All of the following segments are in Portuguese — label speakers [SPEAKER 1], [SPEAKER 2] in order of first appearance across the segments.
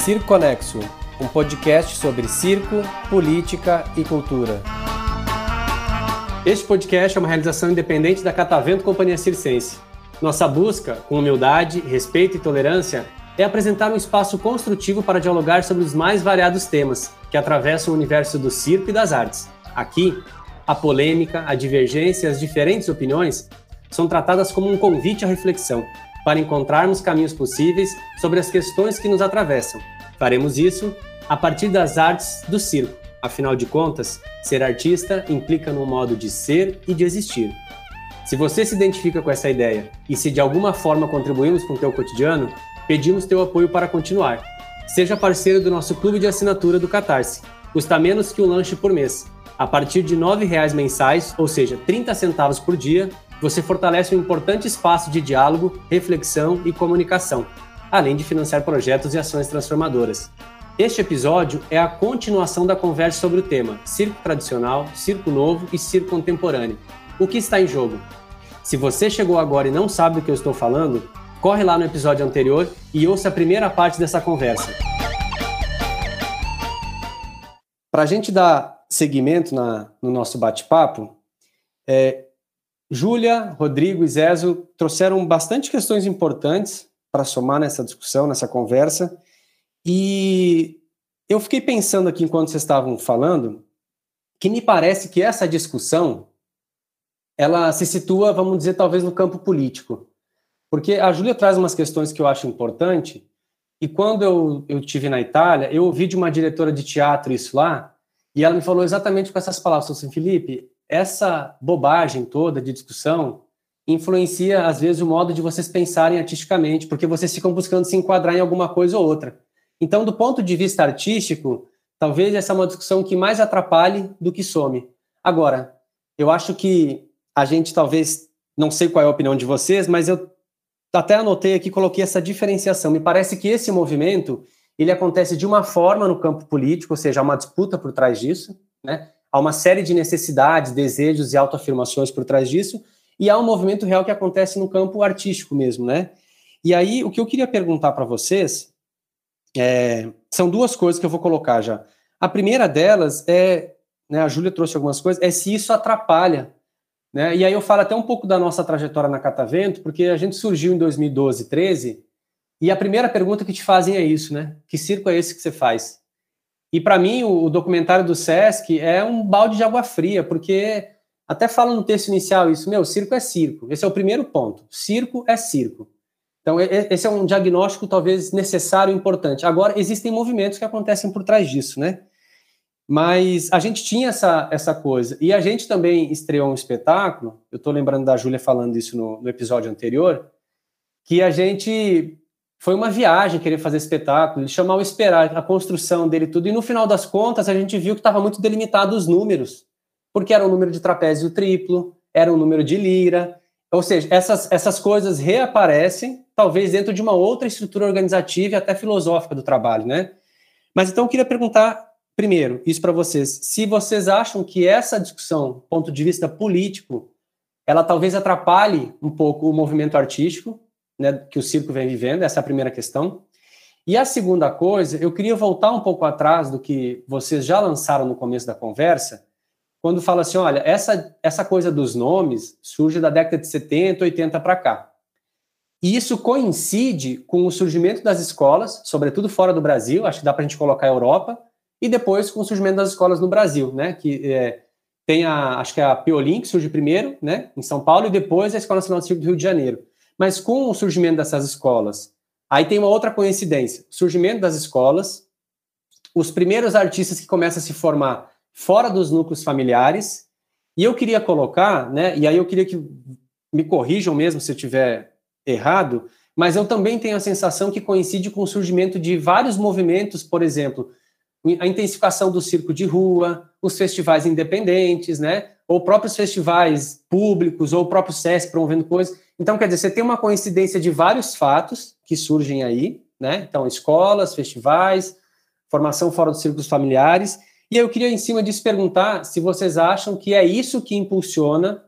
[SPEAKER 1] Circo Conexo, um podcast sobre circo, política e cultura. Este podcast é uma realização independente da Catavento Companhia Circense. Nossa busca, com humildade, respeito e tolerância, é apresentar um espaço construtivo para dialogar sobre os mais variados temas que atravessam o universo do circo e das artes. Aqui, a polêmica, a divergência e as diferentes opiniões são tratadas como um convite à reflexão, para encontrarmos caminhos possíveis sobre as questões que nos atravessam. Faremos isso a partir das artes do circo. Afinal de contas, ser artista implica no modo de ser e de existir. Se você se identifica com essa ideia e se de alguma forma contribuímos com o teu cotidiano, pedimos teu apoio para continuar. Seja parceiro do nosso clube de assinatura do Catarse. Custa menos que um lanche por mês. A partir de R$ 9,00 mensais, ou seja, 30 centavos por dia, você fortalece um importante espaço de diálogo, reflexão e comunicação, além de financiar projetos e ações transformadoras. Este episódio é a continuação da conversa sobre o tema circo tradicional, circo novo e circo contemporâneo. O que está em jogo? Se você chegou agora e não sabe do que eu estou falando, corre lá no episódio anterior e ouça a primeira parte dessa conversa. Para a gente dar seguimento na, no nosso bate-papo, é, Júlia, Rodrigo e Zezo trouxeram bastante questões importantes para somar nessa discussão, nessa conversa. E eu fiquei pensando aqui enquanto vocês estavam falando, que me parece que essa discussão ela se situa, vamos dizer, talvez no campo político. Porque a Júlia traz umas questões que eu acho importante, e quando eu, eu tive na Itália, eu ouvi de uma diretora de teatro isso lá, e ela me falou exatamente com essas palavras, assim, Felipe, essa bobagem toda de discussão influencia, às vezes, o modo de vocês pensarem artisticamente, porque vocês ficam buscando se enquadrar em alguma coisa ou outra. Então, do ponto de vista artístico, talvez essa é uma discussão que mais atrapalhe do que some. Agora, eu acho que a gente talvez, não sei qual é a opinião de vocês, mas eu até anotei aqui, coloquei essa diferenciação. Me parece que esse movimento, ele acontece de uma forma no campo político, ou seja, há uma disputa por trás disso, né? Há uma série de necessidades, desejos e autoafirmações por trás disso, e há um movimento real que acontece no campo artístico mesmo, né? E aí, o que eu queria perguntar para vocês é, são duas coisas que eu vou colocar já. A primeira delas é, né, a Júlia trouxe algumas coisas, é se isso atrapalha, né? E aí eu falo até um pouco da nossa trajetória na Catavento, porque a gente surgiu em 2012, 13, e a primeira pergunta que te fazem é isso, né? Que circo é esse que você faz? E para mim, o, o, documentário do Sesc é um balde de água fria, porque até fala no texto inicial isso, meu, circo é circo. Esse é o primeiro ponto. Circo é circo. Então, esse é um diagnóstico talvez necessário e importante. Agora, existem movimentos que acontecem por trás disso, né? Mas a gente tinha essa, essa coisa. E a gente também estreou um espetáculo, eu estou lembrando da Júlia falando isso no, no episódio anterior, que a gente foi uma viagem querer fazer espetáculo, ele chamou esperar a construção dele tudo, e no final das contas a gente viu que estava muito delimitado os números, porque era um número de trapézio triplo, era um número de lira, ou seja, essas, essas coisas reaparecem, talvez dentro de uma outra estrutura organizativa e até filosófica do trabalho, né? Mas então eu queria perguntar, primeiro, isso para vocês, se vocês acham que essa discussão, ponto de vista político, ela talvez atrapalhe um pouco o movimento artístico, né, que o circo vem vivendo, essa é a primeira questão. E a segunda coisa, eu queria voltar um pouco atrás do que vocês já lançaram no começo da conversa, quando fala assim, olha, essa, essa coisa dos nomes surge da década de 70, 80 para cá. E isso coincide com o surgimento das escolas, sobretudo fora do Brasil, acho que dá para a gente colocar a Europa, e depois com o surgimento das escolas no Brasil, né, que é, tem a, acho que é a Piolim, que surge primeiro, né, em São Paulo, e depois a Escola Nacional de Circo do Rio de Janeiro. Mas com o surgimento dessas escolas, aí tem uma outra coincidência: surgimento das escolas, os primeiros artistas que começam a se formar fora dos núcleos familiares. E eu queria colocar, né? E aí eu queria que me corrijam mesmo se eu tiver errado, mas eu também tenho a sensação que coincide com o surgimento de vários movimentos, por exemplo, a intensificação do circo de rua, os festivais independentes, né? Ou próprios festivais públicos, ou o próprio SESC promovendo coisas. Então, quer dizer, você tem uma coincidência de vários fatos que surgem aí, né? Então, escolas, festivais, formação fora dos círculos familiares. E eu queria, em cima disso, perguntar se vocês acham que é isso que impulsiona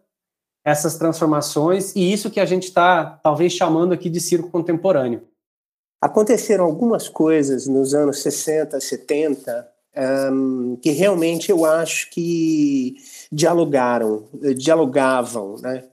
[SPEAKER 1] essas transformações e isso que a gente está, talvez, chamando aqui de circo contemporâneo.
[SPEAKER 2] aconteceram algumas coisas nos anos 60, 70, um, que realmente eu acho que dialogaram, dialogavam, né?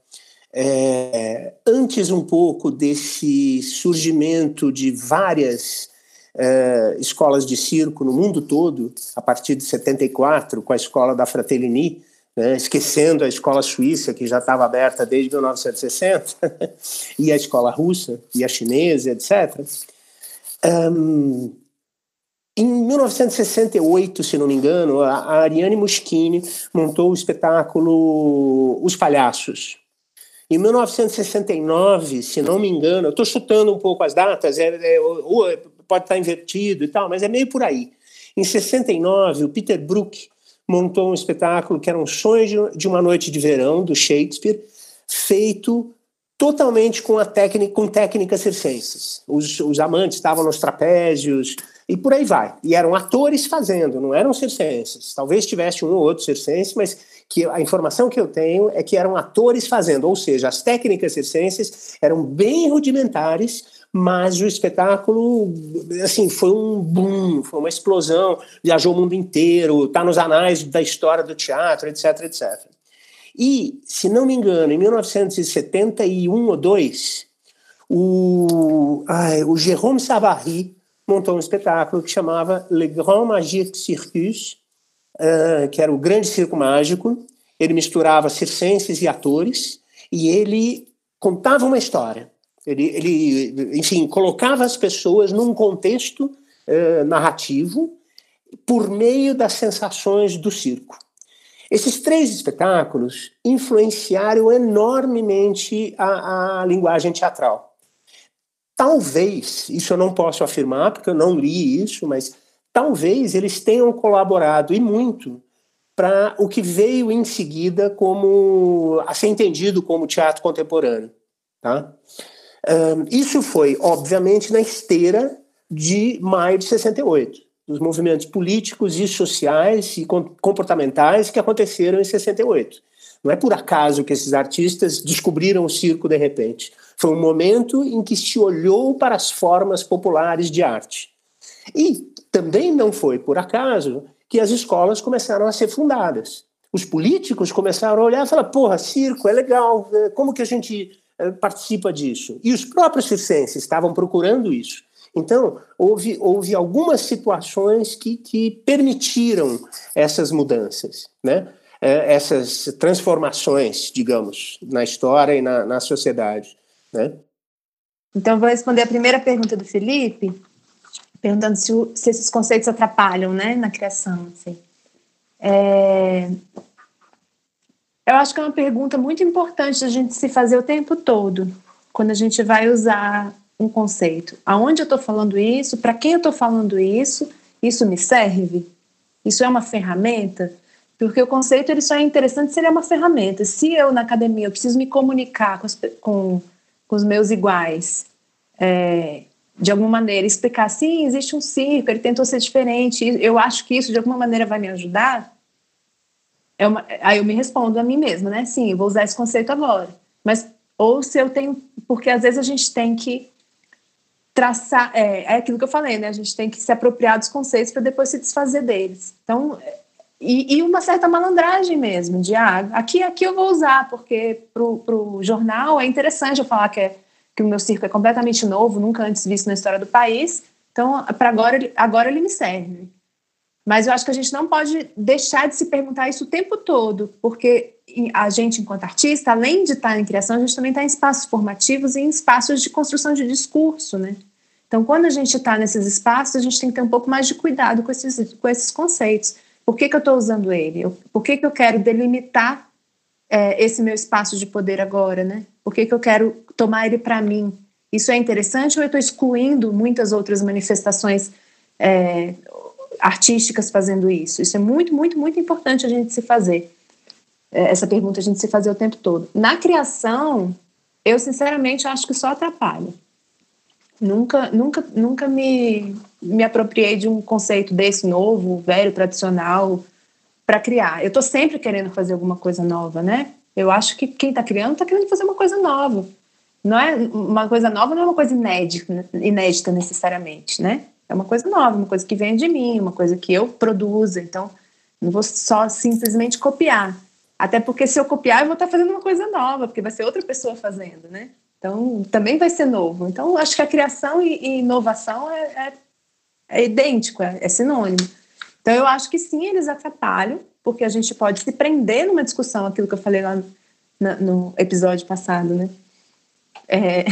[SPEAKER 2] É, antes um pouco desse surgimento de várias é, escolas de circo no mundo todo, a partir de 74, com a escola da Fratellini, né, esquecendo a escola suíça, que já estava aberta desde 1960, e a escola russa, e a chinesa, etc. Um, em 1968, se não me engano, a Ariane Muschini montou o espetáculo Os Palhaços. Em 1969, se não me engano, eu estou chutando um pouco as datas, é, é, pode estar invertido e tal, mas é meio por aí. Em 69, o Peter Brook montou um espetáculo que era um sonho de uma noite de verão do Shakespeare, feito totalmente com a técnica, com técnicas circenses. Os, os amantes estavam nos trapézios e por aí vai. E eram atores fazendo, não eram circenses. Talvez tivesse um ou outro circense, mas que a informação que eu tenho é que eram atores fazendo, ou seja, as técnicas circenses eram bem rudimentares, mas o espetáculo, assim, foi um boom, foi uma explosão, viajou o mundo inteiro, está nos anais da história do teatro, etc, etc. E, se não me engano, em 1971 ou 2, o, ai, o Jérôme Savary montou um espetáculo que chamava Le Grand Magique Circus, uh, que era o Grande Circo Mágico. Ele misturava circenses e atores, e ele contava uma história. Ele, ele enfim, colocava as pessoas num contexto uh, narrativo por meio das sensações do circo. Esses três espetáculos influenciaram enormemente a, a linguagem teatral. Talvez, isso eu não posso afirmar, porque eu não li isso, mas talvez eles tenham colaborado e muito para o que veio em seguida como a ser entendido como teatro contemporâneo. Tá? Um, isso foi, obviamente, na esteira de maio de 68 dos movimentos políticos e sociais e comportamentais que aconteceram em 68. Não é por acaso que esses artistas descobriram o circo de repente. Foi um momento em que se olhou para as formas populares de arte. E também não foi por acaso que as escolas começaram a ser fundadas. Os políticos começaram a olhar e falar: porra, circo é legal, né? como que a gente eh, participa disso? E os próprios circenses estavam procurando isso. Então, houve, houve algumas situações que, que permitiram essas mudanças, né? É, essas transformações, digamos, na história e na, na sociedade. Né?
[SPEAKER 3] Então, vou responder a primeira pergunta do Felipe, perguntando se, se esses conceitos atrapalham né, na criação. Assim. É, eu acho que é uma pergunta muito importante a gente se fazer o tempo todo, quando a gente vai usar um conceito. Aonde eu estou falando isso? Para quem eu estou falando isso? Isso me serve? Isso é uma ferramenta? Porque o conceito ele só é interessante se ele é uma ferramenta. Se eu, na academia, eu preciso me comunicar com, com, com os meus iguais, é, de alguma maneira, explicar, sim, existe um circo, ele tentou ser diferente, eu acho que isso, de alguma maneira, vai me ajudar, é uma, aí eu me respondo a mim mesma, né? Sim, vou usar esse conceito agora. Mas, ou se eu tenho... Porque, às vezes, a gente tem que traçar, é, é aquilo que eu falei, né? A gente tem que se apropriar dos conceitos para depois se desfazer deles. Então, e, e, uma certa malandragem mesmo, de ah, aqui, aqui eu vou usar, porque para o jornal é interessante eu falar que, é, que o meu circo é completamente novo, nunca antes visto na história do país, então para agora, agora ele me serve. Mas eu acho que a gente não pode deixar de se perguntar isso o tempo todo, porque a gente, enquanto artista, além de estar em criação, a gente também está em espaços formativos e em espaços de construção de discurso, né? Então, quando a gente está nesses espaços, a gente tem que ter um pouco mais de cuidado com esses, com esses conceitos. Por que, que eu estou usando ele? Por que, que eu quero delimitar é, esse meu espaço de poder agora, né? Por que, que eu quero tomar ele para mim? Isso é interessante ou eu estou excluindo muitas outras manifestações é, artísticas fazendo isso? Isso é muito, muito, muito importante a gente se fazer. É, essa pergunta a gente se fazer o tempo todo. Na criação, eu sinceramente acho que só atrapalha. Nunca, nunca, nunca me, me apropriei de um conceito desse novo, velho, tradicional, para criar. Eu estou sempre querendo fazer alguma coisa nova, né? Eu acho que quem está criando está querendo fazer uma coisa nova. Não é uma coisa nova, não é uma coisa inédita, inédita necessariamente, né? É uma coisa nova, uma coisa que vem de mim, uma coisa que eu produzo. Então, não vou só simplesmente copiar. Até porque se eu copiar, eu vou estar fazendo uma coisa nova, porque vai ser outra pessoa fazendo, né? Então, também vai ser novo. Então, acho que a criação e, e inovação é, é, é idêntico, é, é sinônimo. Então, eu acho que sim, eles atrapalham, porque a gente pode se prender numa discussão, aquilo que eu falei lá no, no episódio passado, né? É,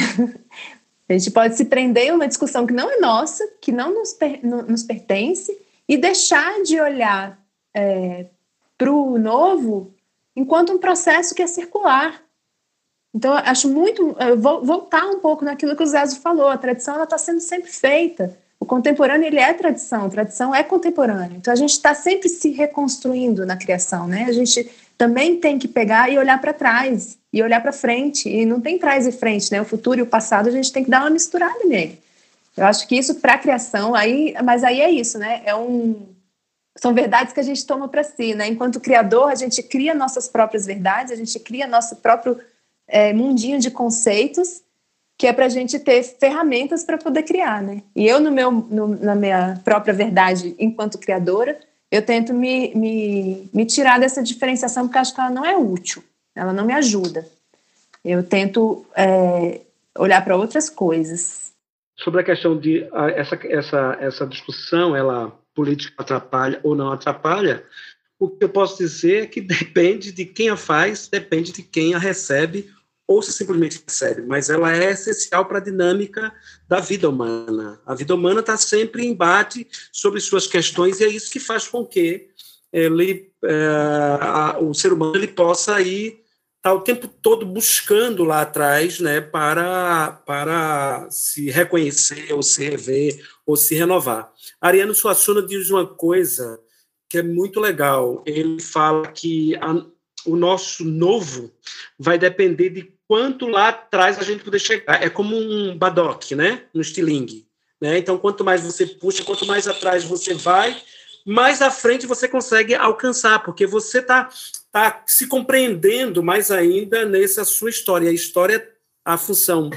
[SPEAKER 3] a gente pode se prender em uma discussão que não é nossa, que não nos, per, nos pertence, e deixar de olhar é, para o novo enquanto um processo que é circular. Então, acho muito. Vou voltar um pouco naquilo que o Zezo falou: a tradição está sendo sempre feita. O contemporâneo ele é tradição, tradição é contemporâneo. Então, a gente está sempre se reconstruindo na criação, né? A gente também tem que pegar e olhar para trás e olhar para frente. E não tem trás e frente, né? O futuro e o passado a gente tem que dar uma misturada nele. Eu acho que isso para a criação, aí, mas aí é isso, né? É um, são verdades que a gente toma para si, né? Enquanto criador, a gente cria nossas próprias verdades, a gente cria nosso próprio é, mundinho de conceitos, que é para a gente ter ferramentas para poder criar, né? E eu, no meu, no, na minha própria verdade, enquanto criadora, eu tento me, me, me tirar dessa diferenciação porque acho que ela não é útil, ela não me ajuda. Eu tento é, olhar para outras coisas.
[SPEAKER 4] Sobre a questão de essa, essa, essa discussão, ela política atrapalha ou não atrapalha, o que eu posso dizer é que depende de quem a faz, depende de quem a recebe ou se simplesmente recebe, mas ela é essencial para a dinâmica da vida humana. A vida humana está sempre em embate sobre suas questões e é isso que faz com que ele, é, a, o ser humano ele possa ir tá o tempo todo buscando lá atrás, né, para para se reconhecer ou se rever ou se renovar. Ariano Suassuna diz uma coisa que é muito legal. Ele fala que a, o nosso novo vai depender de quanto lá atrás a gente poder chegar. É como um badoque, né? Um estilingue. Né? Então, quanto mais você puxa, quanto mais atrás você vai, mais à frente você consegue alcançar, porque você está tá se compreendendo mais ainda nessa sua história. A história, a função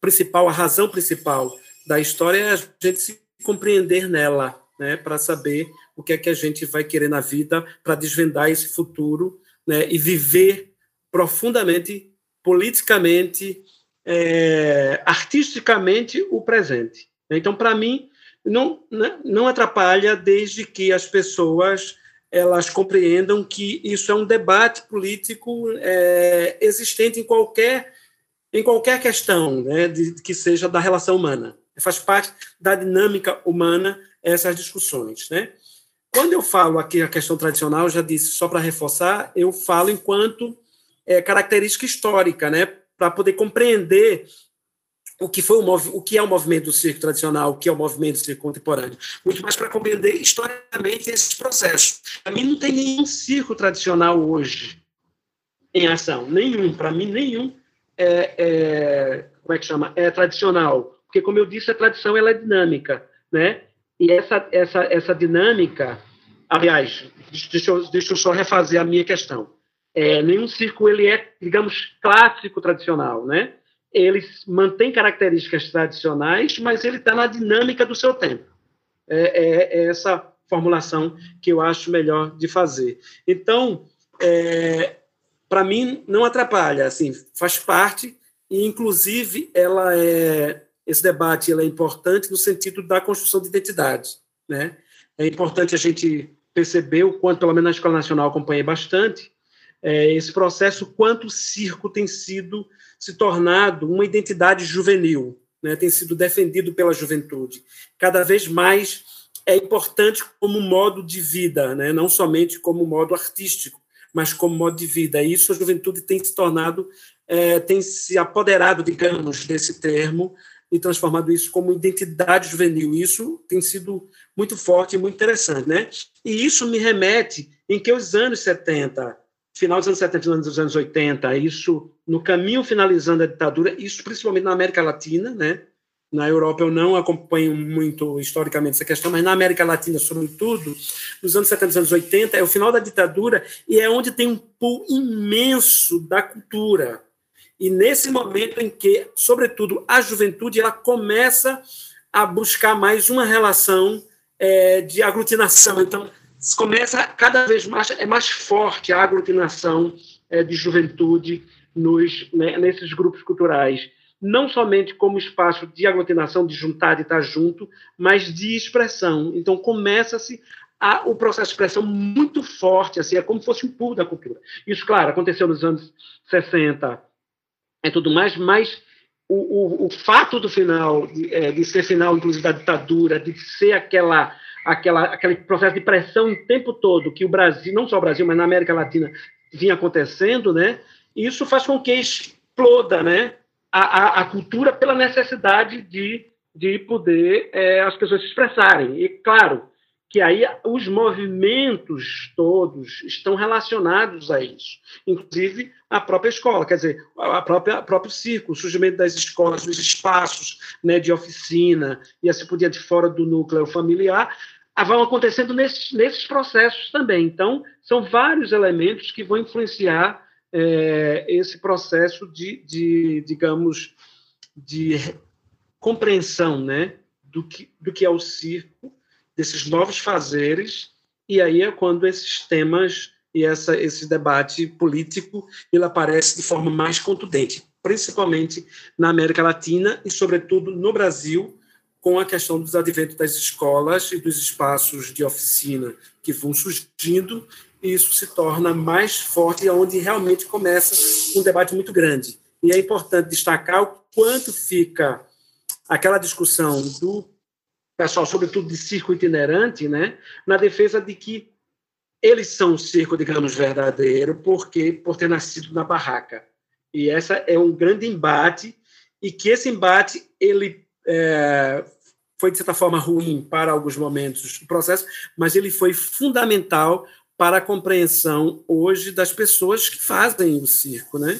[SPEAKER 4] principal, a razão principal da história é a gente se compreender nela, né? para saber o que é que a gente vai querer na vida, para desvendar esse futuro né? e viver profundamente politicamente, é, artisticamente o presente. Então, para mim, não, né, não atrapalha desde que as pessoas elas compreendam que isso é um debate político é, existente em qualquer em qualquer questão né, de, que seja da relação humana. Faz parte da dinâmica humana essas discussões. Né? Quando eu falo aqui a questão tradicional, já disse, só para reforçar, eu falo enquanto é, característica histórica, né, para poder compreender o que foi o, o que é o movimento do circo tradicional, o que é o movimento do circo contemporâneo, muito mais para compreender historicamente esses processos. Para mim não tem nenhum circo tradicional hoje em ação, nenhum. Para mim nenhum é, é, como é que chama é tradicional, porque como eu disse a tradição ela é dinâmica, né? E essa essa essa dinâmica, aliás, deixa eu, deixa eu só refazer a minha questão. É, nenhum circo ele é, digamos, clássico tradicional, né? Ele mantém características tradicionais, mas ele está na dinâmica do seu tempo. É, é, é, essa formulação que eu acho melhor de fazer. Então, é, para mim, não atrapalha, assim, faz parte e, inclusive, ela é esse debate é importante no sentido da construção de identidade, né? É importante a gente perceber o quanto, pelo menos na Escola Nacional, acompanhei bastante, é, esse processo, quanto o circo tem sido se tornado uma identidade juvenil, né, tem sido defendido pela juventude. Cada vez mais é importante como modo de vida, né, não somente como modo artístico, mas como modo de vida. E isso a juventude tem se tornado, é, tem se apoderado, digamos, desse termo e transformado isso como identidade juvenil. Isso tem sido muito forte e muito interessante. Né? E isso me remete em que os anos 70, final dos anos 70 dos anos 80, isso no caminho finalizando a ditadura, isso principalmente na América Latina, né? Na Europa eu não acompanho muito historicamente essa questão, mas na América Latina, sobretudo, nos anos 70 dos anos 80, é o final da ditadura e é onde tem um pool imenso da cultura. E nesse momento em que, sobretudo, a juventude ela começa a buscar mais uma relação é, de aglutinação. Então, começa cada vez mais é mais forte a aglutinação é, de juventude nos né, nesses grupos culturais não somente como espaço de aglutinação, de juntar, de estar junto, mas de expressão. Então começa-se o processo de expressão muito forte, assim, é como se fosse um pulo da cultura. Isso, claro, aconteceu nos anos 60 e tudo mais, mas o, o, o fato do final, de, é, de, ser final, inclusive, da ditadura, de ser aquela, aquela, aquele processo de pressão o tempo todo que o Brasil, não só o Brasil, mas na América Latina, vinha acontecendo, né? Isso faz com que exploda, né? a, a, a cultura pela necessidade de, de poder é, as pessoas se expressarem. E, claro, que aí os movimentos todos estão relacionados a isso, inclusive a própria escola, quer dizer, a própria próprio círculo, o surgimento das escolas, dos espaços né, de oficina e assim por diante fora do núcleo familiar, vão acontecendo nesses, nesses processos também. Então, são vários elementos que vão influenciar é, esse processo de, de, digamos, de compreensão né, do, que, do que é o circo, desses novos fazeres, e aí é quando esses temas e essa, esse debate político ele aparece de forma mais contundente, principalmente na América Latina e, sobretudo, no Brasil, com a questão dos adventos das escolas e dos espaços de oficina que vão surgindo e isso se torna mais forte, e onde realmente começa um debate muito grande. E é importante destacar o quanto fica aquela discussão do pessoal, sobretudo de circo itinerante, né, na defesa de que eles são um circo, digamos, verdadeiro, porque por ter nascido na barraca. E essa é um grande embate, e que esse embate ele é, foi de certa forma ruim para alguns momentos do processo, mas ele foi fundamental para a compreensão hoje das pessoas que fazem o circo, né?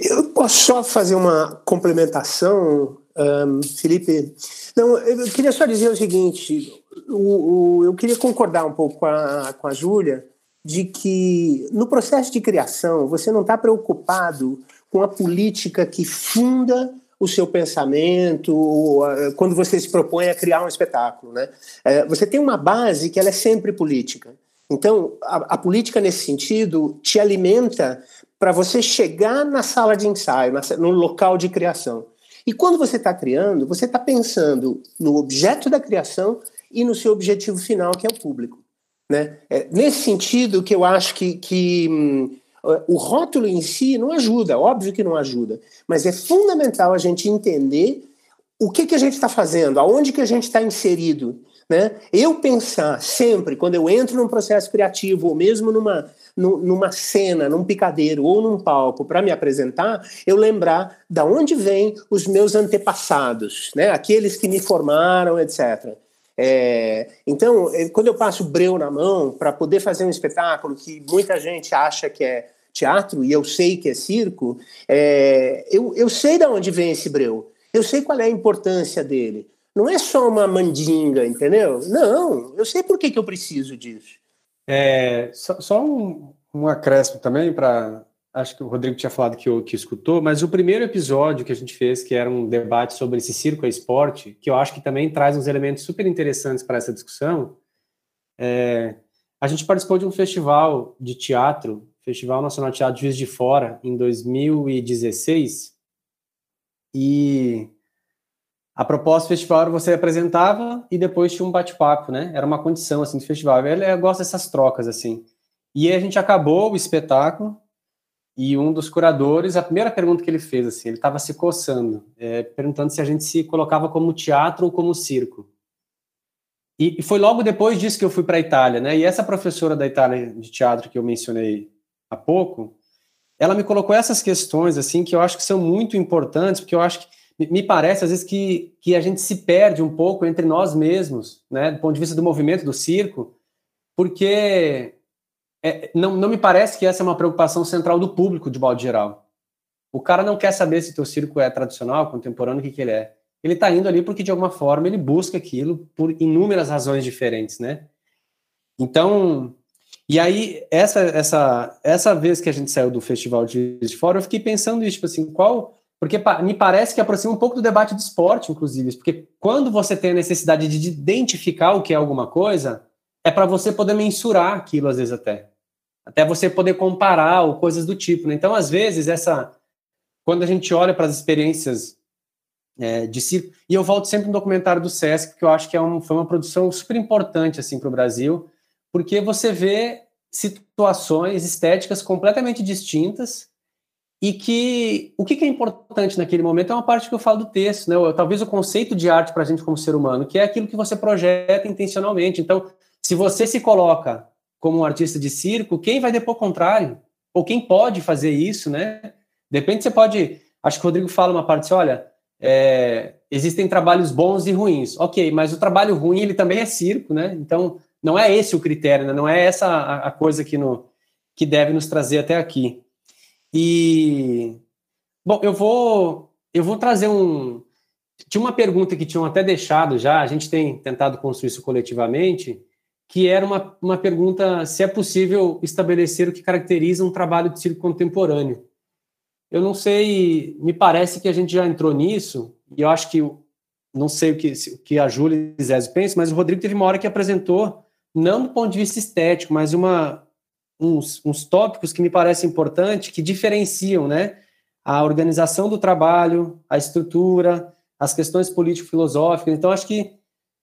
[SPEAKER 2] Eu posso só fazer uma complementação, um, Felipe? Não, eu queria só dizer o seguinte: o, o, eu queria concordar um pouco com a, com a Júlia de que no processo de criação você não está preocupado com a política que funda o seu pensamento quando você se propõe a criar um espetáculo, né? É, você tem uma base que ela é sempre política. Então, a, a política nesse sentido te alimenta para você chegar na sala de ensaio, no local de criação. E quando você está criando, você está pensando no objeto da criação e no seu objetivo final, que é o público. Né? É nesse sentido que eu acho que, que hum, o rótulo em si não ajuda, óbvio que não ajuda, mas é fundamental a gente entender o que, que a gente está fazendo, aonde que a gente está inserido. Né? Eu pensar sempre, quando eu entro num processo criativo, ou mesmo numa, numa cena, num picadeiro ou num palco para me apresentar, eu lembrar da onde vêm os meus antepassados, né? aqueles que me formaram, etc. É, então, é, quando eu passo breu na mão para poder fazer um espetáculo que muita gente acha que é teatro e eu sei que é circo, é, eu, eu sei de onde vem esse breu, eu sei qual é a importância dele. Não é só uma mandinga, entendeu? Não, eu sei por que, que eu preciso disso.
[SPEAKER 1] É, só, só um, um acréscimo também para. Acho que o Rodrigo tinha falado que, que escutou, mas o primeiro episódio que a gente fez, que era um debate sobre esse circo esporte, que eu acho que também traz uns elementos super interessantes para essa discussão, é, a gente participou de um festival de teatro Festival Nacional de Teatro Juiz de Fora, em 2016. E a proposta do festival era você apresentava e depois tinha um bate-papo, né? Era uma condição, assim, do festival. Eu gosto dessas trocas, assim. E a gente acabou o espetáculo e um dos curadores, a primeira pergunta que ele fez, assim, ele estava se coçando, é, perguntando se a gente se colocava como teatro ou como circo. E, e foi logo depois disso que eu fui para a Itália, né? E essa professora da Itália de teatro que eu mencionei há pouco, ela me colocou essas questões assim que eu acho que são muito importantes, porque eu acho que me parece às vezes que, que a gente se perde um pouco entre nós mesmos, né, do ponto de vista do movimento do circo, porque é, não, não me parece que essa é uma preocupação central do público de modo geral. O cara não quer saber se teu circo é tradicional, contemporâneo, o que, que ele é. Ele está indo ali porque de alguma forma ele busca aquilo por inúmeras razões diferentes, né? Então, E aí, essa, essa, essa vez que a gente saiu do Festival de, de Fora, eu fiquei pensando isso, tipo assim, qual. Porque me parece que aproxima um pouco do debate do esporte, inclusive. Porque quando você tem a necessidade de identificar o que é alguma coisa, é para você poder mensurar aquilo, às vezes até. Até você poder comparar ou coisas do tipo. Né? Então, às vezes, essa. Quando a gente olha para as experiências é, de circo. E eu volto sempre no documentário do Sesc, que eu acho que é um, foi uma produção super importante assim, para o Brasil porque você vê situações estéticas completamente distintas e que o que é importante naquele momento é uma parte que eu falo do texto, né? Talvez o conceito de arte para a gente como ser humano, que é aquilo que você projeta intencionalmente. Então, se você se coloca como um artista de circo, quem vai depor contrário? Ou quem pode fazer isso, né? Depende, você pode. Acho que o Rodrigo fala uma parte assim: olha, é, existem trabalhos bons e ruins. Ok, mas o trabalho ruim ele também é circo, né? Então não é esse o critério, né? não é essa a, a, coisa que, no, que deve nos trazer até aqui. E bom, eu vou eu vou trazer um tinha uma pergunta que tinham até deixado já, a gente tem tentado construir isso coletivamente, que era uma, uma pergunta se é possível estabelecer o que caracteriza um trabalho de circo contemporâneo. Eu não sei, me parece que a gente já entrou nisso, e eu acho que, não sei o que, o que a Júlia e Zé pensam, mas o Rodrigo teve uma hora que apresentou não do ponto de vista estético, mas uma, uns, uns tópicos que me parecem importantes, que diferenciam né, a organização do trabalho, a estrutura, as questões político-filosóficas. Então, acho que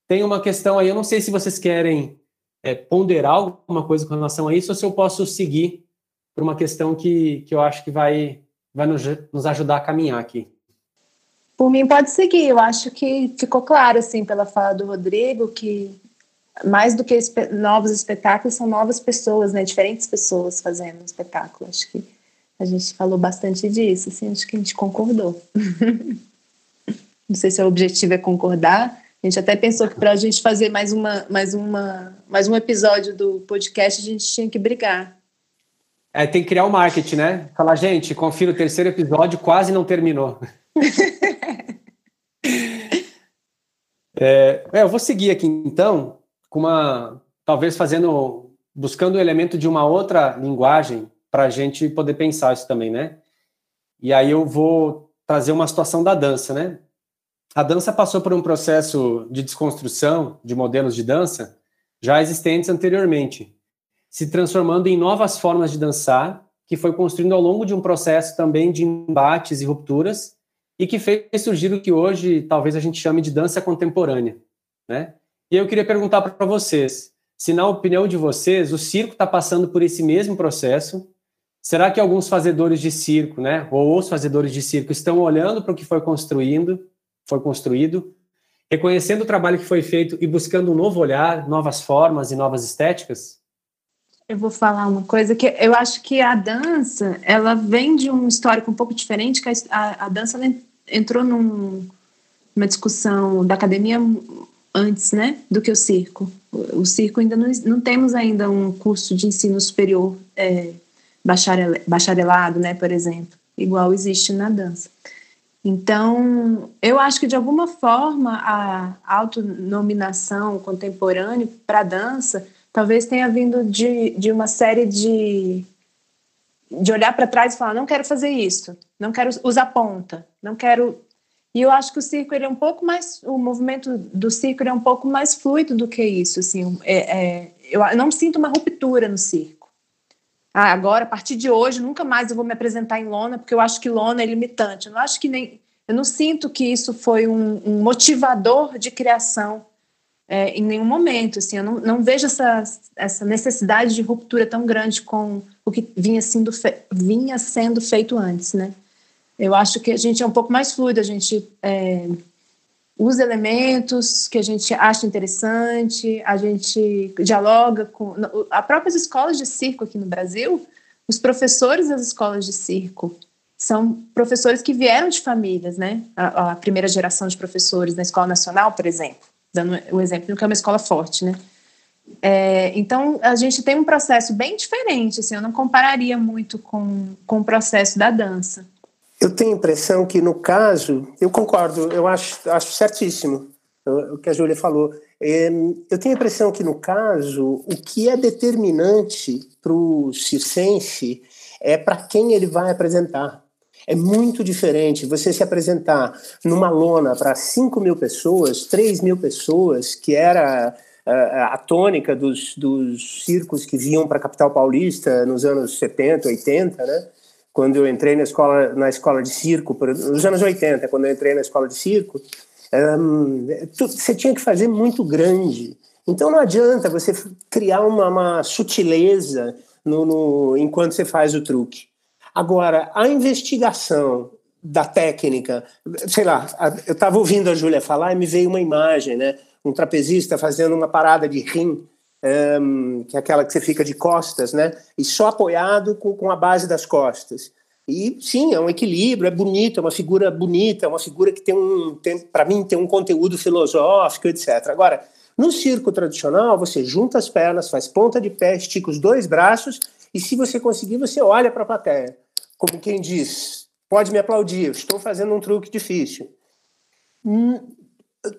[SPEAKER 1] tem uma questão aí, eu não sei se vocês querem é, ponderar alguma coisa com relação a isso, ou se eu posso seguir por uma questão que, que eu acho que vai, vai nos, nos ajudar a caminhar aqui.
[SPEAKER 3] Por mim, pode seguir. Eu acho que ficou claro, assim, pela fala do Rodrigo, que mais do que espe novos espetáculos, são novas pessoas, né? Diferentes pessoas fazendo um espetáculo. Acho que a gente falou bastante disso, assim, acho que a gente concordou. Não sei se o objetivo é concordar. A gente até pensou que para a gente fazer mais, uma, mais, uma, mais um episódio do podcast, a gente tinha que brigar.
[SPEAKER 1] É, tem que criar o um marketing, né? Falar, gente, confira o terceiro episódio, quase não terminou. é, é, eu vou seguir aqui então com uma talvez fazendo buscando o elemento de uma outra linguagem para a gente poder pensar isso também, né? E aí eu vou trazer uma situação da dança, né? A dança passou por um processo de desconstrução de modelos de dança já existentes anteriormente, se transformando em novas formas de dançar, que foi construindo ao longo de um processo também de embates e rupturas, e que fez surgir o que hoje talvez a gente chame de dança contemporânea, né? E eu queria perguntar para vocês, se na opinião de vocês, o circo está passando por esse mesmo processo, será que alguns fazedores de circo, né, ou os fazedores de circo estão olhando para o que foi construindo, foi construído, reconhecendo o trabalho que foi feito e buscando um novo olhar, novas formas e novas estéticas?
[SPEAKER 3] Eu vou falar uma coisa que eu acho que a dança, ela vem de um histórico um pouco diferente, que a, a dança entrou num, numa discussão da academia antes, né, do que o circo. O, circo ainda não, não temos ainda um curso de ensino superior é, bacharel, bacharelado, né, por exemplo, igual existe na dança. Então, eu acho que de alguma forma a autonominação contemporânea para a dança talvez tenha vindo de, de uma série de de olhar para trás e falar não quero fazer isso, não quero usar ponta, não quero e eu acho que o circo ele é um pouco mais, o movimento do circo é um pouco mais fluido do que isso. Assim, é, é, eu não sinto uma ruptura no circo. Ah, agora, a partir de hoje, nunca mais eu vou me apresentar em lona, porque eu acho que lona é limitante. Eu não acho que nem, eu não sinto que isso foi um, um motivador de criação é, em nenhum momento. Assim, eu não, não vejo essa, essa necessidade de ruptura tão grande com o que vinha sendo, vinha sendo feito antes, né? Eu acho que a gente é um pouco mais fluido, a gente é, usa elementos que a gente acha interessante, a gente dialoga com. As próprias escolas de circo aqui no Brasil, os professores das escolas de circo são professores que vieram de famílias, né? A, a primeira geração de professores na Escola Nacional, por exemplo, dando o exemplo que é uma escola forte, né? É, então, a gente tem um processo bem diferente, assim, eu não compararia muito com, com o processo da dança.
[SPEAKER 2] Eu tenho a impressão que, no caso, eu concordo, eu acho, acho certíssimo. o que a Júlia falou. Eu tenho a impressão que, no caso, o que é determinante para o circense é para quem ele vai apresentar. É muito diferente você se apresentar numa lona para 5 mil pessoas, 3 mil pessoas, que era a, a tônica dos, dos circos que vinham para a capital paulista nos anos 70, 80, né? Quando eu entrei na escola, na escola de circo, nos anos 80, quando eu entrei na escola de circo, um, tu, você tinha que fazer muito grande. Então não adianta você criar uma, uma sutileza no, no, enquanto você faz o truque. Agora, a investigação da técnica, sei lá, eu estava ouvindo a Júlia falar e me veio uma imagem, né? Um trapezista fazendo uma parada de rim, um, que é aquela que você fica de costas, né? E só apoiado com, com a base das costas. E sim, é um equilíbrio, é bonito, é uma figura bonita, é uma figura que tem um, para mim, tem um conteúdo filosófico, etc. Agora, no circo tradicional, você junta as pernas, faz ponta de pé, estica os dois braços e, se você conseguir, você olha para a plateia, como quem diz: pode me aplaudir, estou fazendo um truque difícil. Hum,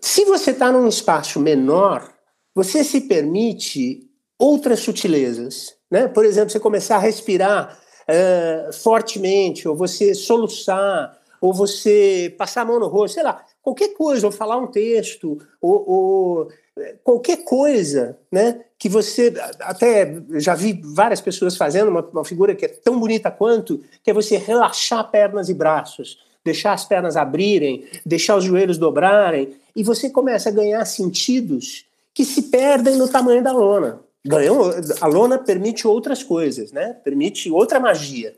[SPEAKER 2] se você está num espaço menor, você se permite outras sutilezas. Né? Por exemplo, você começar a respirar uh, fortemente, ou você soluçar, ou você passar a mão no rosto, sei lá, qualquer coisa, ou falar um texto, ou, ou qualquer coisa, né? Que você até já vi várias pessoas fazendo uma, uma, figura que é tão bonita quanto, que é você relaxar pernas e braços, deixar as pernas abrirem, deixar os joelhos dobrarem, e você começa a ganhar sentidos que se perdem no tamanho da lona ganhou, a lona permite outras coisas, né? Permite outra magia.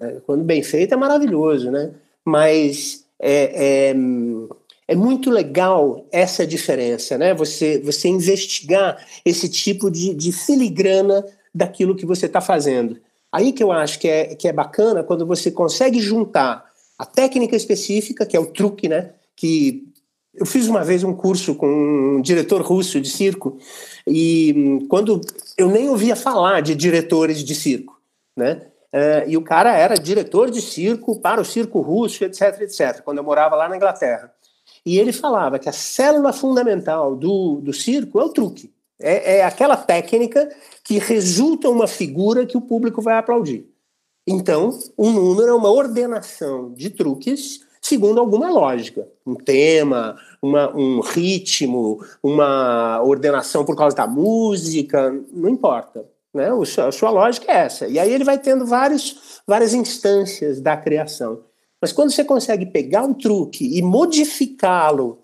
[SPEAKER 2] É, quando bem feito é maravilhoso, né? Mas é, é, é, muito legal essa diferença, né? Você, você investigar esse tipo de, de filigrana daquilo que você está fazendo. Aí que eu acho que é, que é bacana quando você consegue juntar a técnica específica, que é o truque, né? Que eu fiz uma vez um curso com um diretor russo de circo e hum, quando eu nem ouvia falar de diretores de circo, né? Uh, e o cara era diretor de circo para o circo russo, etc, etc, quando eu morava lá na Inglaterra. E ele falava que a célula fundamental do, do circo é o truque. É, é aquela técnica que resulta uma figura que o público vai aplaudir. Então, um número é uma ordenação de truques segundo alguma lógica, um tema, uma, um ritmo, uma ordenação por causa da música, não importa. Né? A sua lógica é essa. E aí ele vai tendo vários, várias instâncias da criação. Mas quando você consegue pegar um truque e modificá-lo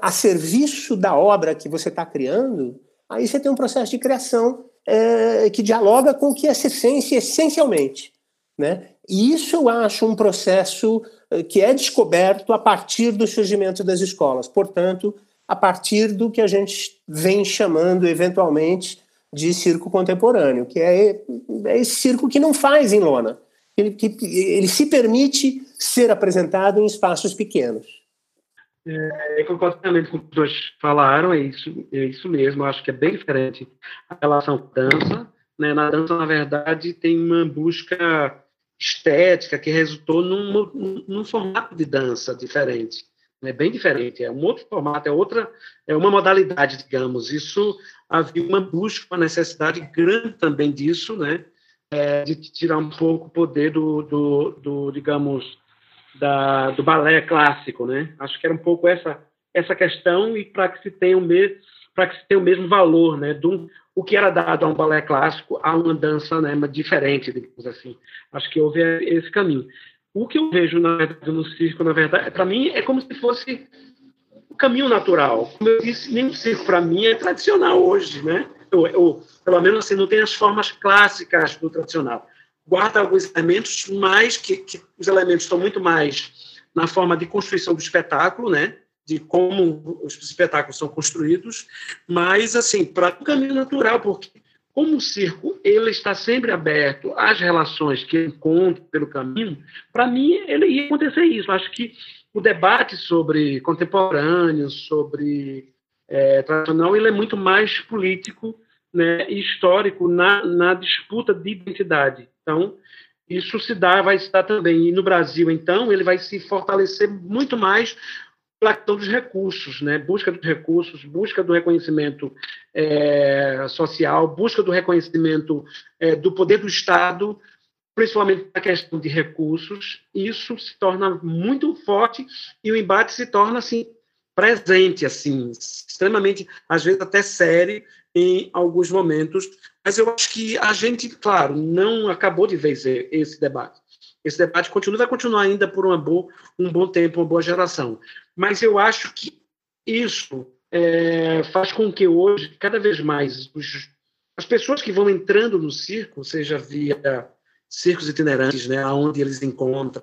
[SPEAKER 2] a serviço da obra que você está criando, aí você tem um processo de criação é, que dialoga com o que é ciência essencialmente. Né? E isso eu acho um processo eh, que é descoberto a partir do surgimento das escolas, portanto, a partir do que a gente vem chamando eventualmente de circo contemporâneo, que é, é esse circo que não faz em lona, ele, que, ele se permite ser apresentado em espaços pequenos.
[SPEAKER 4] É, eu concordo plenamente com o que os dois falaram, é isso, é isso mesmo, eu acho que é bem diferente a relação com a dança. Né? Na dança, na verdade, tem uma busca estética que resultou num, num formato de dança diferente. É bem diferente, é um outro formato, é outra, é uma modalidade, digamos. Isso havia uma busca, uma necessidade grande também disso, né? É, de tirar um pouco o poder do, do, do digamos, da, do balé clássico, né? Acho que era um pouco essa essa questão e para que se tenha o mesmo para que se tenha o mesmo valor, né? Do, o que era dado a um balé clássico a uma dança né, diferente, digamos assim. Acho que houve esse caminho. O que eu vejo na verdade, no circo, na verdade, para mim é como se fosse o caminho natural. Como eu disse, nem o circo para mim é tradicional hoje, né? Ou, ou, pelo menos assim, não tem as formas clássicas do tradicional. Guarda alguns elementos, mas que, que os elementos estão muito mais na forma de construção do espetáculo, né? De como os espetáculos são construídos, mas assim para um caminho natural, porque como o circo ele está sempre aberto às relações que encontra pelo caminho, para mim ele ia acontecer isso. Acho que o debate sobre contemporâneo, sobre é, tradicional, ele é muito mais político né, e histórico na, na disputa de identidade. Então, isso se dá, vai dar também. E no Brasil, então, ele vai se fortalecer muito mais pela questão dos recursos, né? busca dos recursos, busca do reconhecimento é, social, busca do reconhecimento é, do poder do Estado, principalmente a questão de recursos, isso se torna muito forte e o embate se torna assim presente, assim, extremamente, às vezes até sério em alguns momentos. Mas eu acho que a gente, claro, não acabou de ver esse debate. Esse debate continua, vai continuar ainda por uma boa, um bom tempo, uma boa geração. Mas eu acho que isso é, faz com que hoje, cada vez mais, os, as pessoas que vão entrando no circo, seja via circos itinerantes, né, onde eles encontram,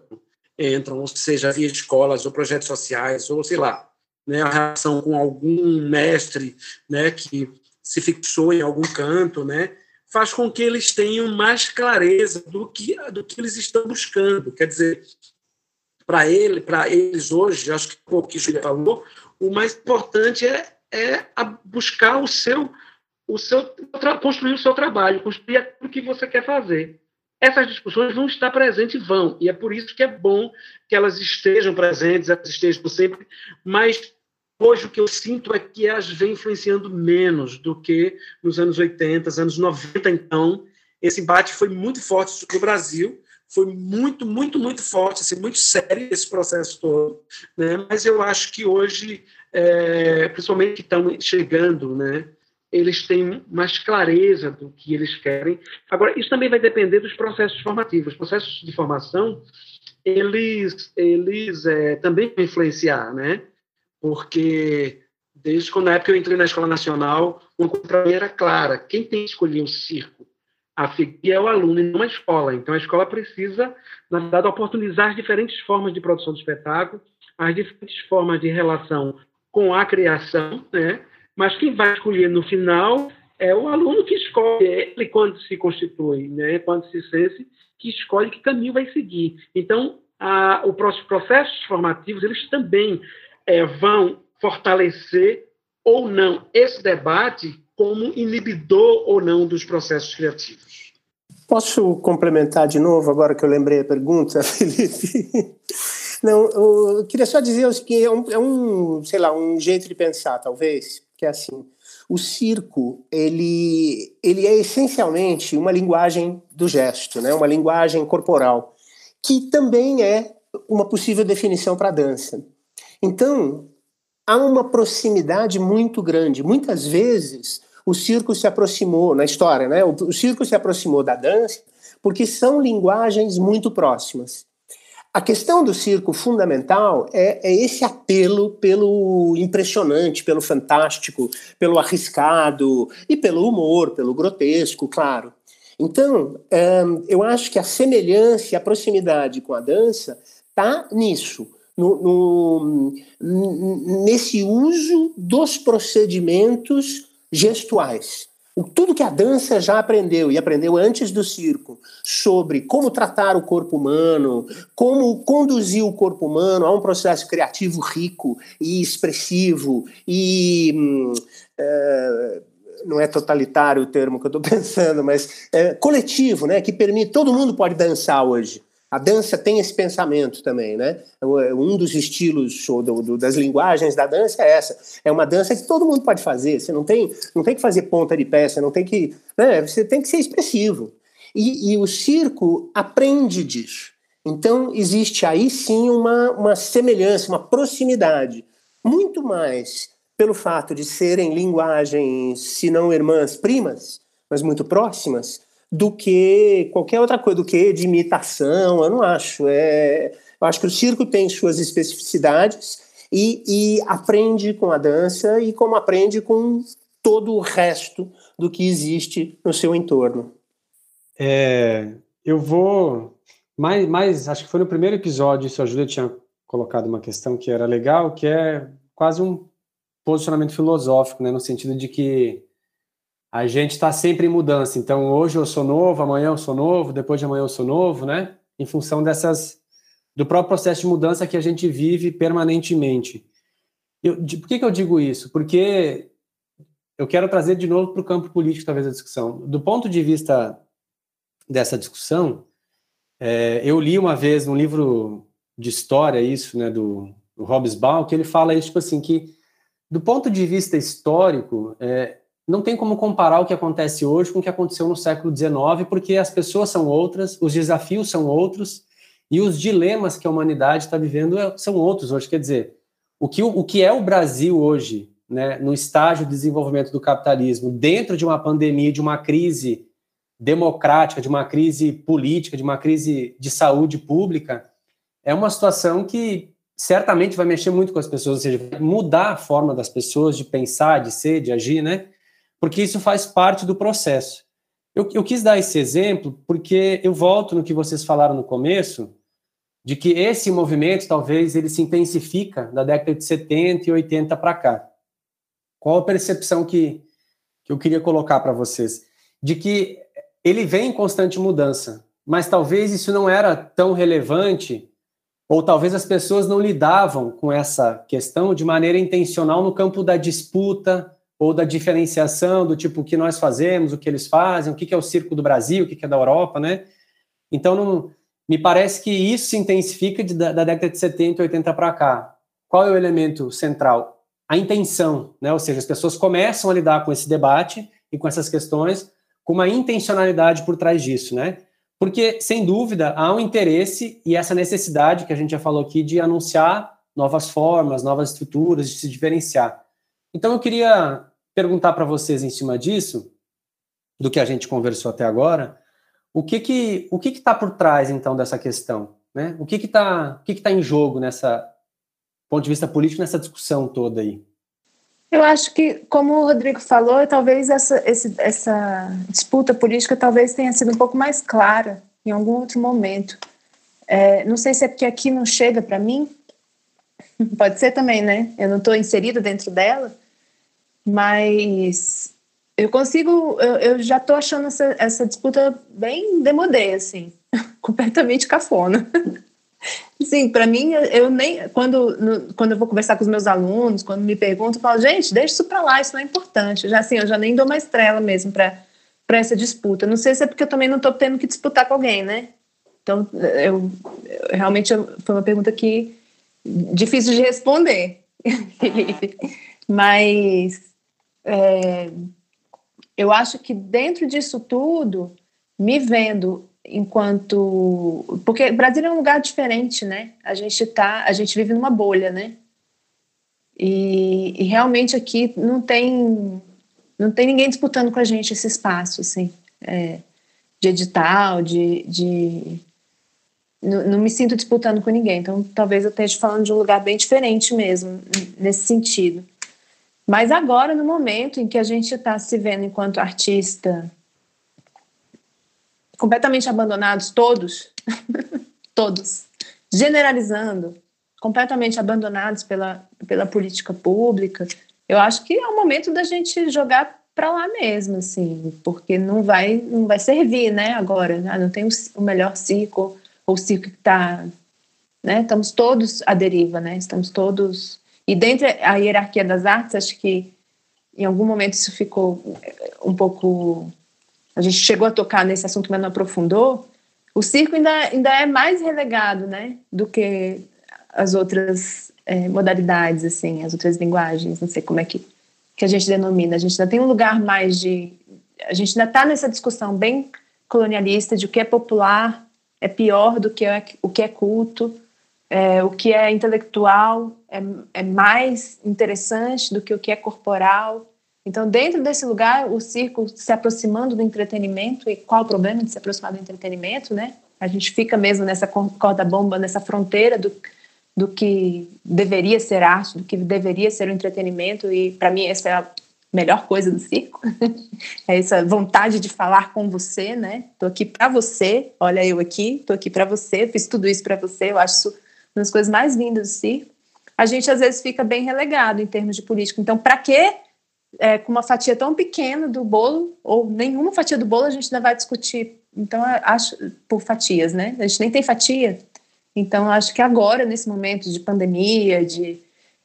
[SPEAKER 4] entram, ou seja via escolas ou projetos sociais, ou sei lá, né, a relação com algum mestre né, que se fixou em algum canto, né, faz com que eles tenham mais clareza do que, do que eles estão buscando. Quer dizer, para ele, para eles hoje, acho que o que Júlia falou, o mais importante é, é buscar o seu, o seu, construir o seu trabalho, construir aquilo que você quer fazer. Essas discussões vão estar presentes, vão, e é por isso que é bom que elas estejam presentes, elas estejam sempre, mas Hoje o que eu sinto é que elas vêm influenciando menos do que nos anos 80, anos 90, então. Esse embate foi muito forte no Brasil, foi muito, muito, muito forte, assim, muito sério esse processo todo. Né? Mas eu acho que hoje, é, principalmente que estão chegando, né, eles têm mais clareza do que eles querem. Agora, isso também vai depender dos processos formativos. Os processos de formação, eles, eles é, também vão influenciar, né? Porque desde quando na época eu entrei na Escola Nacional, uma coisa era clara: quem tem que escolher o circo? A figurinha é o aluno e não a escola. Então a escola precisa, na verdade, oportunizar as diferentes formas de produção de espetáculo, as diferentes formas de relação com a criação, né? mas quem vai escolher no final é o aluno que escolhe, ele quando se constitui, né? quando se sente, que escolhe que caminho vai seguir. Então, a, o, os processos formativos, eles também é, vão fortalecer ou não esse debate como inibidor ou não dos processos criativos.
[SPEAKER 2] Posso complementar de novo, agora que eu lembrei a pergunta, Felipe? Não, eu queria só dizer que é um, é um, sei lá, um jeito de pensar, talvez, que é assim. O circo, ele, ele é essencialmente uma linguagem do gesto, né? uma linguagem corporal, que também é uma possível definição para a dança. Então, há uma proximidade muito grande. Muitas vezes, o circo se aproximou, na história, né? O, circo se aproximou da dança porque são linguagens muito próximas. A questão do circo fundamental é, é, esse apelo pelo impressionante, pelo fantástico, pelo arriscado e pelo humor, pelo grotesco, claro. Então, um, eu acho que a semelhança e a proximidade com a dança está nisso no, no, nesse uso dos procedimentos gestuais. Tudo que a dança já aprendeu, e aprendeu antes do circo, sobre como tratar o corpo humano, como conduzir o corpo humano a um processo criativo rico e expressivo e. Hum, é, não é totalitário o termo que eu estou pensando, mas é, coletivo, né, que permite. Todo mundo pode dançar hoje. A dança tem esse pensamento também, né? Um dos estilos do, do, das linguagens da dança é essa. É uma dança que todo mundo pode fazer. Você não tem, não tem que fazer ponta de pé, você não tem que, né? Você tem que ser expressivo. E, e o circo aprende disso. Então existe aí sim uma, uma semelhança, uma proximidade, muito mais pelo fato de serem linguagens, se não irmãs, primas, mas muito próximas, do que qualquer outra coisa, do que de imitação, eu não acho. É, eu acho que o circo tem suas especificidades e, e aprende com a dança e como aprende com todo o resto do que existe no seu entorno.
[SPEAKER 1] É, eu vou mais, mais, acho que foi no primeiro episódio, isso a Júlia tinha colocado uma questão que era legal, que é quase um posicionamento filosófico, né, no sentido de que a gente está sempre em mudança. Então, hoje eu sou novo, amanhã eu sou novo, depois de amanhã eu sou novo, né? Em função dessas do próprio processo de mudança que a gente vive permanentemente. Eu, de, por que, que eu digo isso? Porque eu quero trazer de novo para o campo político, talvez, a discussão. Do ponto de vista dessa discussão, é, eu li uma vez um livro de história, isso, né, do o Hobsbawm, que ele fala isso, tipo assim, que do ponto de vista histórico, é, não tem como comparar o que acontece hoje com o que aconteceu no século XIX, porque as pessoas são outras, os desafios são outros, e os dilemas que a humanidade está vivendo é, são outros hoje. Quer dizer, o que, o que é o Brasil hoje, né, no estágio de desenvolvimento do capitalismo, dentro de uma pandemia, de uma crise democrática, de uma crise política, de uma crise de saúde pública, é uma situação que certamente vai mexer muito com as pessoas, ou seja, mudar a forma das pessoas de pensar, de ser, de agir, né? Porque isso faz parte do processo. Eu, eu quis dar esse exemplo porque eu volto no que vocês falaram no começo, de que esse movimento talvez ele se intensifica da década de 70 e 80 para cá. Qual a percepção que, que eu queria colocar para vocês? De que ele vem em constante mudança, mas talvez isso não era tão relevante, ou talvez as pessoas não lidavam com essa questão de maneira intencional no campo da disputa ou da diferenciação do tipo o que nós fazemos, o que eles fazem, o que é o circo do Brasil, o que é da Europa, né? Então, não, me parece que isso se intensifica de, da, da década de 70 e 80 para cá. Qual é o elemento central? A intenção, né? Ou seja, as pessoas começam a lidar com esse debate e com essas questões com uma intencionalidade por trás disso, né? Porque, sem dúvida, há um interesse e essa necessidade que a gente já falou aqui de anunciar novas formas, novas estruturas, de se diferenciar. Então, eu queria perguntar para vocês, em cima disso, do que a gente conversou até agora, o que que o que está por trás, então, dessa questão? Né? O que está o que que tá em jogo nessa ponto de vista político, nessa discussão toda aí?
[SPEAKER 3] Eu acho que, como o Rodrigo falou, talvez essa, esse, essa disputa política talvez tenha sido um pouco mais clara em algum outro momento. É, não sei se é porque aqui não chega para mim, pode ser também, né? Eu não estou inserida dentro dela, mas eu consigo, eu, eu já estou achando essa, essa disputa bem demodê, assim, completamente cafona. Sim, para mim, eu nem. Quando, no, quando eu vou conversar com os meus alunos, quando me perguntam, eu falo, gente, deixa isso para lá, isso não é importante. Já assim, eu já nem dou mais trela mesmo para essa disputa. Não sei se é porque eu também não estou tendo que disputar com alguém, né? Então, eu, eu realmente eu, foi uma pergunta que difícil de responder, Felipe. Mas é, eu acho que dentro disso tudo, me vendo enquanto porque o Brasil é um lugar diferente, né? A gente tá, a gente vive numa bolha, né? E, e, realmente aqui não tem não tem ninguém disputando com a gente esse espaço, assim, é, de edital, de, de não, não, me sinto disputando com ninguém. Então, talvez eu esteja falando de um lugar bem diferente mesmo nesse sentido. Mas agora, no momento em que a gente está se vendo enquanto artista completamente abandonados, todos, todos, generalizando, completamente abandonados pela, pela política pública, eu acho que é o momento da gente jogar para lá mesmo, assim, porque não vai, não vai servir, né, agora, né? não tem o, melhor circo, ou o circo que está, né, estamos todos à deriva, né, estamos todos, e dentro da hierarquia das artes, acho que em algum momento isso ficou um pouco a gente chegou a tocar nesse assunto, mas não aprofundou, o circo ainda, ainda é mais relegado, né, do que as outras é, modalidades, assim, as outras linguagens, não sei como é que, que a gente denomina. A gente ainda tem um lugar mais de... A gente ainda está nessa discussão bem colonialista de o que é popular é pior do que é, o que é culto, é, o que é intelectual é, é mais interessante do que o que é corporal. Então, dentro desse lugar, o circo se aproximando do entretenimento, e qual o problema de se aproximar do entretenimento, né? A gente fica mesmo nessa corda bomba, nessa fronteira do, do que deveria ser arte, do que deveria ser o entretenimento, e para mim essa é a melhor coisa do circo. é essa vontade de falar com você, né? Tô aqui para você, olha eu aqui, tô aqui para você, fiz tudo isso para você, eu acho isso uma das coisas mais lindas do circo. A gente às vezes fica bem relegado em termos de política. Então, para que é, com uma fatia tão pequena do bolo, ou nenhuma fatia do bolo, a gente ainda vai discutir. Então, acho, por fatias, né? A gente nem tem fatia. Então, acho que agora, nesse momento de pandemia, de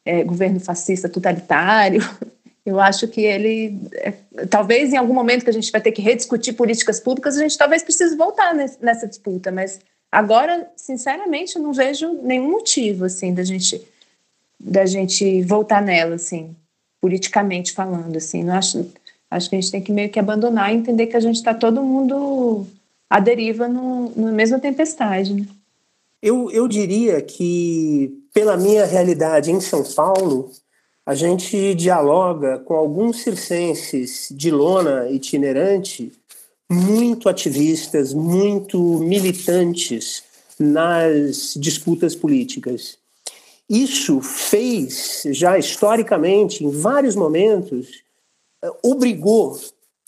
[SPEAKER 3] é, governo fascista totalitário, eu acho que ele, é, talvez em algum momento que a gente vai ter que rediscutir políticas públicas, a gente talvez precise voltar nesse, nessa disputa, mas agora, sinceramente, eu não vejo nenhum motivo, assim, da gente da gente voltar nela, assim, politicamente falando, assim. Não acho, acho que a gente tem que meio que abandonar e entender que a gente está todo mundo à deriva no, mesma tempestade, né?
[SPEAKER 2] Eu, eu diria que, pela minha realidade em São Paulo, a gente dialoga com alguns circenses de lona itinerante muito ativistas, muito militantes nas disputas políticas. Isso fez, já historicamente, em vários momentos, eh, obrigou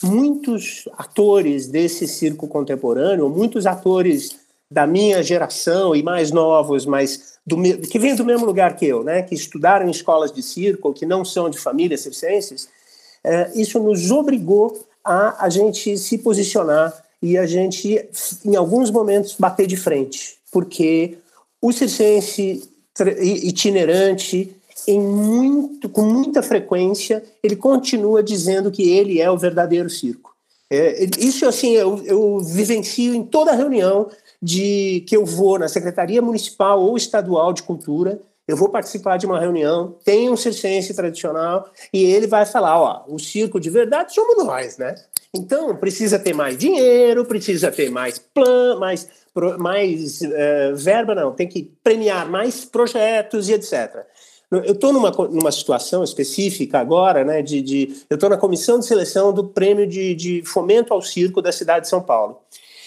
[SPEAKER 2] muitos atores desse circo contemporâneo, muitos atores da minha geração e mais novos, mas do, que vêm do mesmo lugar que eu, né, que estudaram em escolas de circo, que não são de famílias circenses, é, isso nos obrigou a a gente se posicionar e a gente, em alguns momentos, bater de frente, porque o circense itinerante, em muito, com muita frequência, ele continua dizendo que ele é o verdadeiro circo. É, isso, assim, eu, eu vivencio em toda reunião de que eu vou na Secretaria Municipal ou Estadual de Cultura, eu vou participar de uma reunião, tem um circense tradicional, e ele vai falar, ó, o circo de verdade somos nós, né? Então, precisa ter mais dinheiro, precisa ter mais plan, mais, mais uh, verba, não, tem que premiar mais projetos e etc. Eu estou numa, numa situação específica agora, né, de, de eu estou na comissão de seleção do prêmio de, de fomento ao circo da cidade de São Paulo.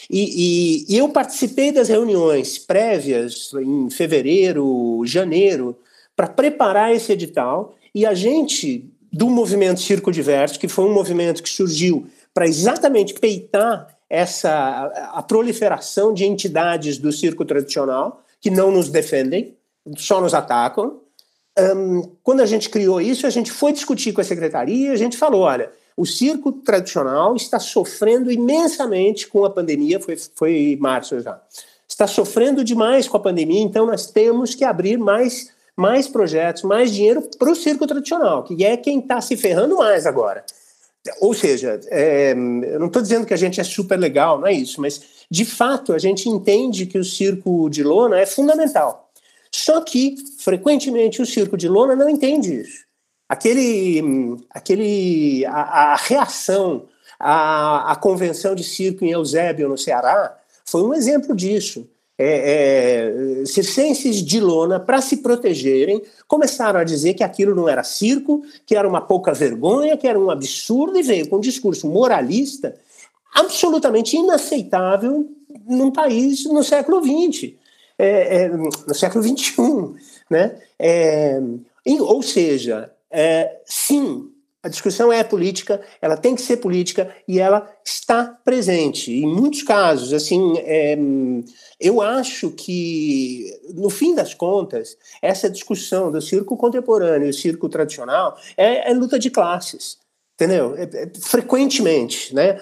[SPEAKER 2] E, e, e eu participei das reuniões prévias em fevereiro, janeiro, para preparar esse edital. E a gente, do movimento Circo Diverso, que foi um movimento que surgiu para exatamente peitar essa a proliferação de entidades do circo tradicional que não nos defendem, só nos atacam. Um, quando a gente criou isso, a gente foi discutir com a secretaria a gente falou: olha, o circo tradicional está sofrendo imensamente com a pandemia, foi, foi março já. Está sofrendo demais com a pandemia, então nós temos que abrir mais, mais projetos, mais dinheiro para o circo tradicional, que é quem está se ferrando mais agora. Ou seja, é, eu não estou dizendo que a gente é super legal, não é isso, mas de fato a gente entende que o circo de lona é fundamental. Só que, frequentemente, o circo de lona não entende isso aquele, aquele a, a reação à, à, convenção de circo em Eusébio, no Ceará, foi um exemplo disso. É, é, circenses de lona, para se protegerem, começaram a dizer que aquilo não era circo, que era uma pouca vergonha, que era um absurdo, e veio com um discurso moralista absolutamente inaceitável num país no século XX, é, é, no século XXI. Né? É, ou seja, é, sim, a discussão é política, ela tem que ser política e ela está presente. Em muitos casos, assim, é, eu acho que, no fim das contas, essa discussão do circo contemporâneo e circo tradicional é, é luta de classes. Entendeu? É, é, frequentemente, né?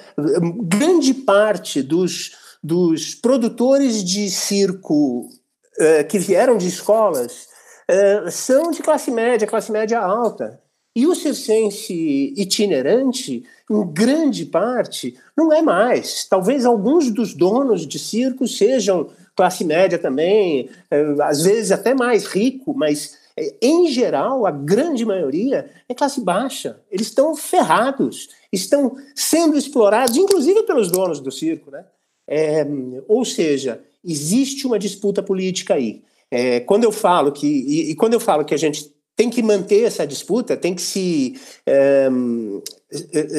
[SPEAKER 2] Grande parte dos, dos produtores de circo é, que vieram de escolas eh, são de classe média, classe média alta. E o circense itinerante, em grande parte, não é mais. Talvez alguns dos donos de circos sejam classe média também, eh, às vezes até mais rico, mas eh, em geral, a grande maioria é classe baixa. Eles estão ferrados, estão sendo explorados, inclusive pelos donos do circo. Né? É, ou seja, existe uma disputa política aí. É, quando eu falo que e, e, quando eu falo que a gente tem que manter essa disputa, tem que se é,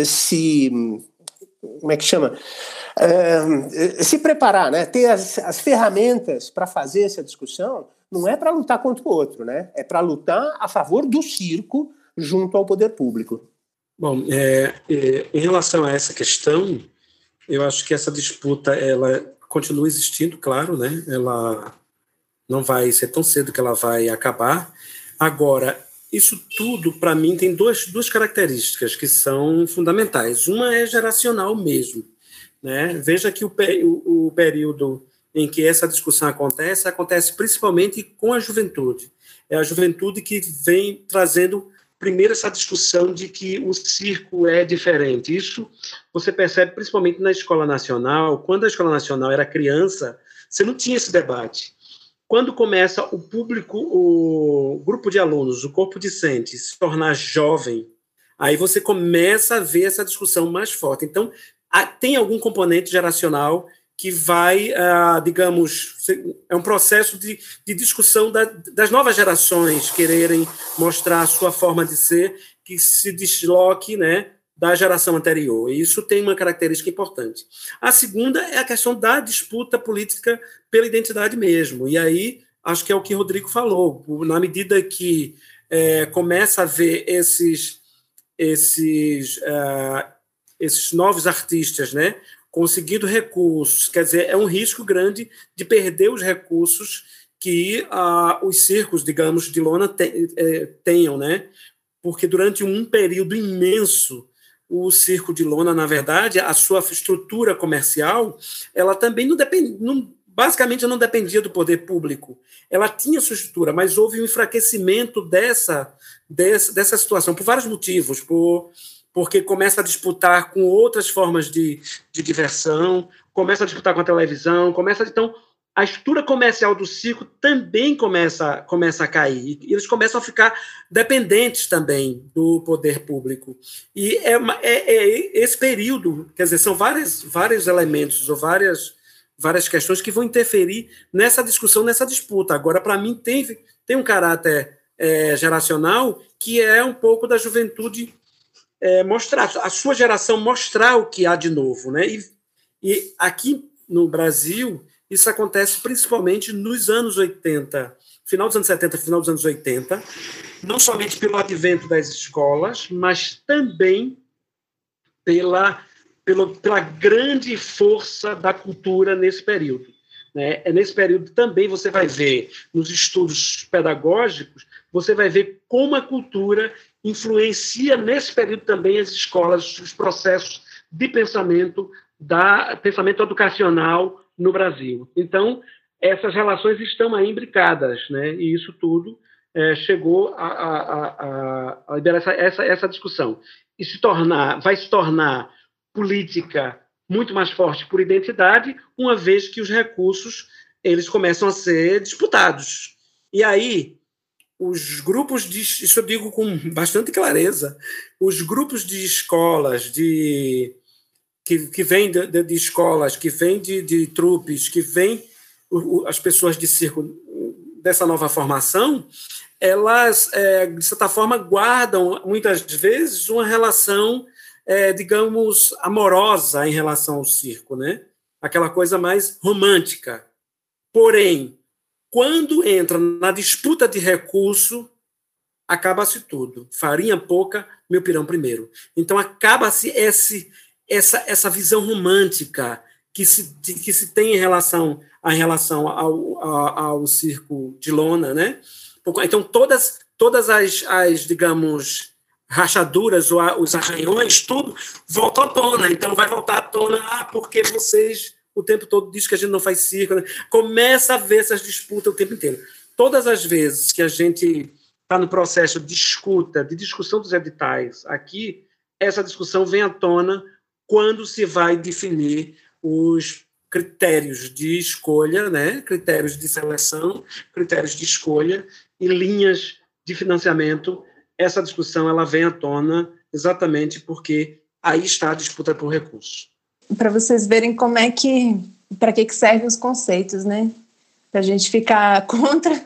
[SPEAKER 2] se como é que chama é, se preparar, né? Ter as, as ferramentas para fazer essa discussão não é para lutar contra o outro, né? É para lutar a favor do circo junto ao poder público.
[SPEAKER 4] Bom, é, é, em relação a essa questão, eu acho que essa disputa ela continua existindo, claro, né? Ela não vai ser tão cedo que ela vai acabar. Agora, isso tudo, para mim, tem duas, duas características que são fundamentais. Uma é geracional mesmo. Né? Veja que o, o, o período em que essa discussão acontece, acontece principalmente com a juventude. É a juventude que vem trazendo primeiro essa discussão de que o circo é diferente. Isso você percebe principalmente na escola nacional. Quando a escola nacional era criança, você não tinha esse debate. Quando começa o público, o grupo de alunos, o corpo discente se tornar jovem, aí você começa a ver essa discussão mais forte. Então, tem algum componente geracional que vai, uh, digamos, é um processo de, de discussão da, das novas gerações quererem mostrar a sua forma de ser, que se desloque né, da geração anterior. E isso tem uma característica importante. A segunda é a questão da disputa política pela identidade mesmo. E aí, acho que é o que o Rodrigo falou. Na medida que é, começa a ver esses, esses, uh, esses novos artistas, né? conseguindo recursos. Quer dizer, é um risco grande de perder os recursos que os circos, digamos, de lona te, é, tenham, né? Porque durante um período imenso, o circo de lona, na verdade, a sua estrutura comercial, ela também não depende, não, basicamente não dependia do poder público. Ela tinha sua estrutura, mas houve um enfraquecimento dessa, dessa, dessa situação, por vários motivos, por porque começa a disputar com outras formas de, de diversão, começa a disputar com a televisão, começa então a estrutura comercial do circo também começa, começa a cair. E eles começam a ficar dependentes também do poder público. E é, é, é esse período, quer dizer, são vários, vários elementos ou várias, várias questões que vão interferir nessa discussão, nessa disputa. Agora, para mim, tem, tem um caráter é, geracional que é um pouco da juventude é, mostrar, a sua geração mostrar o que há de novo. Né? E, e aqui no Brasil, isso acontece principalmente nos anos 80, final dos anos 70, final dos anos 80, não somente pelo advento das escolas, mas também pela, pela, pela grande força da cultura nesse período. Né? É nesse período também você vai ver, nos estudos pedagógicos, você vai ver como a cultura influencia nesse período também as escolas, os processos de pensamento, da pensamento educacional no Brasil. Então, essas relações estão aí imbricadas, né? e isso tudo é, chegou a, a, a, a liberar essa, essa, essa discussão. E se tornar, vai se tornar política muito mais forte por identidade, uma vez que os recursos eles começam a ser disputados. E aí, os grupos de. Isso eu digo com bastante clareza. Os grupos de escolas, de que, que vêm de, de, de, escolas, que vêm de, de trupes, que vêm as pessoas de circo dessa nova formação, elas, é, de certa forma, guardam, muitas vezes, uma relação, é, digamos, amorosa em relação ao circo, né? aquela coisa mais romântica. Porém, quando entra na disputa de recurso, acaba-se tudo. Farinha pouca, meu pirão primeiro. Então acaba-se esse essa essa visão romântica que se que se tem em relação a relação ao, ao, ao circo de lona, né? Então todas todas as, as digamos rachaduras ou os arranhões, tudo volta à tona. Então vai voltar à tona ah, porque vocês o tempo todo diz que a gente não faz circo. Né? Começa a ver essas disputas o tempo inteiro. Todas as vezes que a gente está no processo de escuta, de discussão dos editais aqui, essa discussão vem à tona quando se vai definir os critérios de escolha, né? critérios de seleção, critérios de escolha e linhas de financiamento. Essa discussão ela vem à tona exatamente porque aí está a disputa por recursos
[SPEAKER 3] para vocês verem como é que, para que, que servem os conceitos, né? Para a gente ficar contra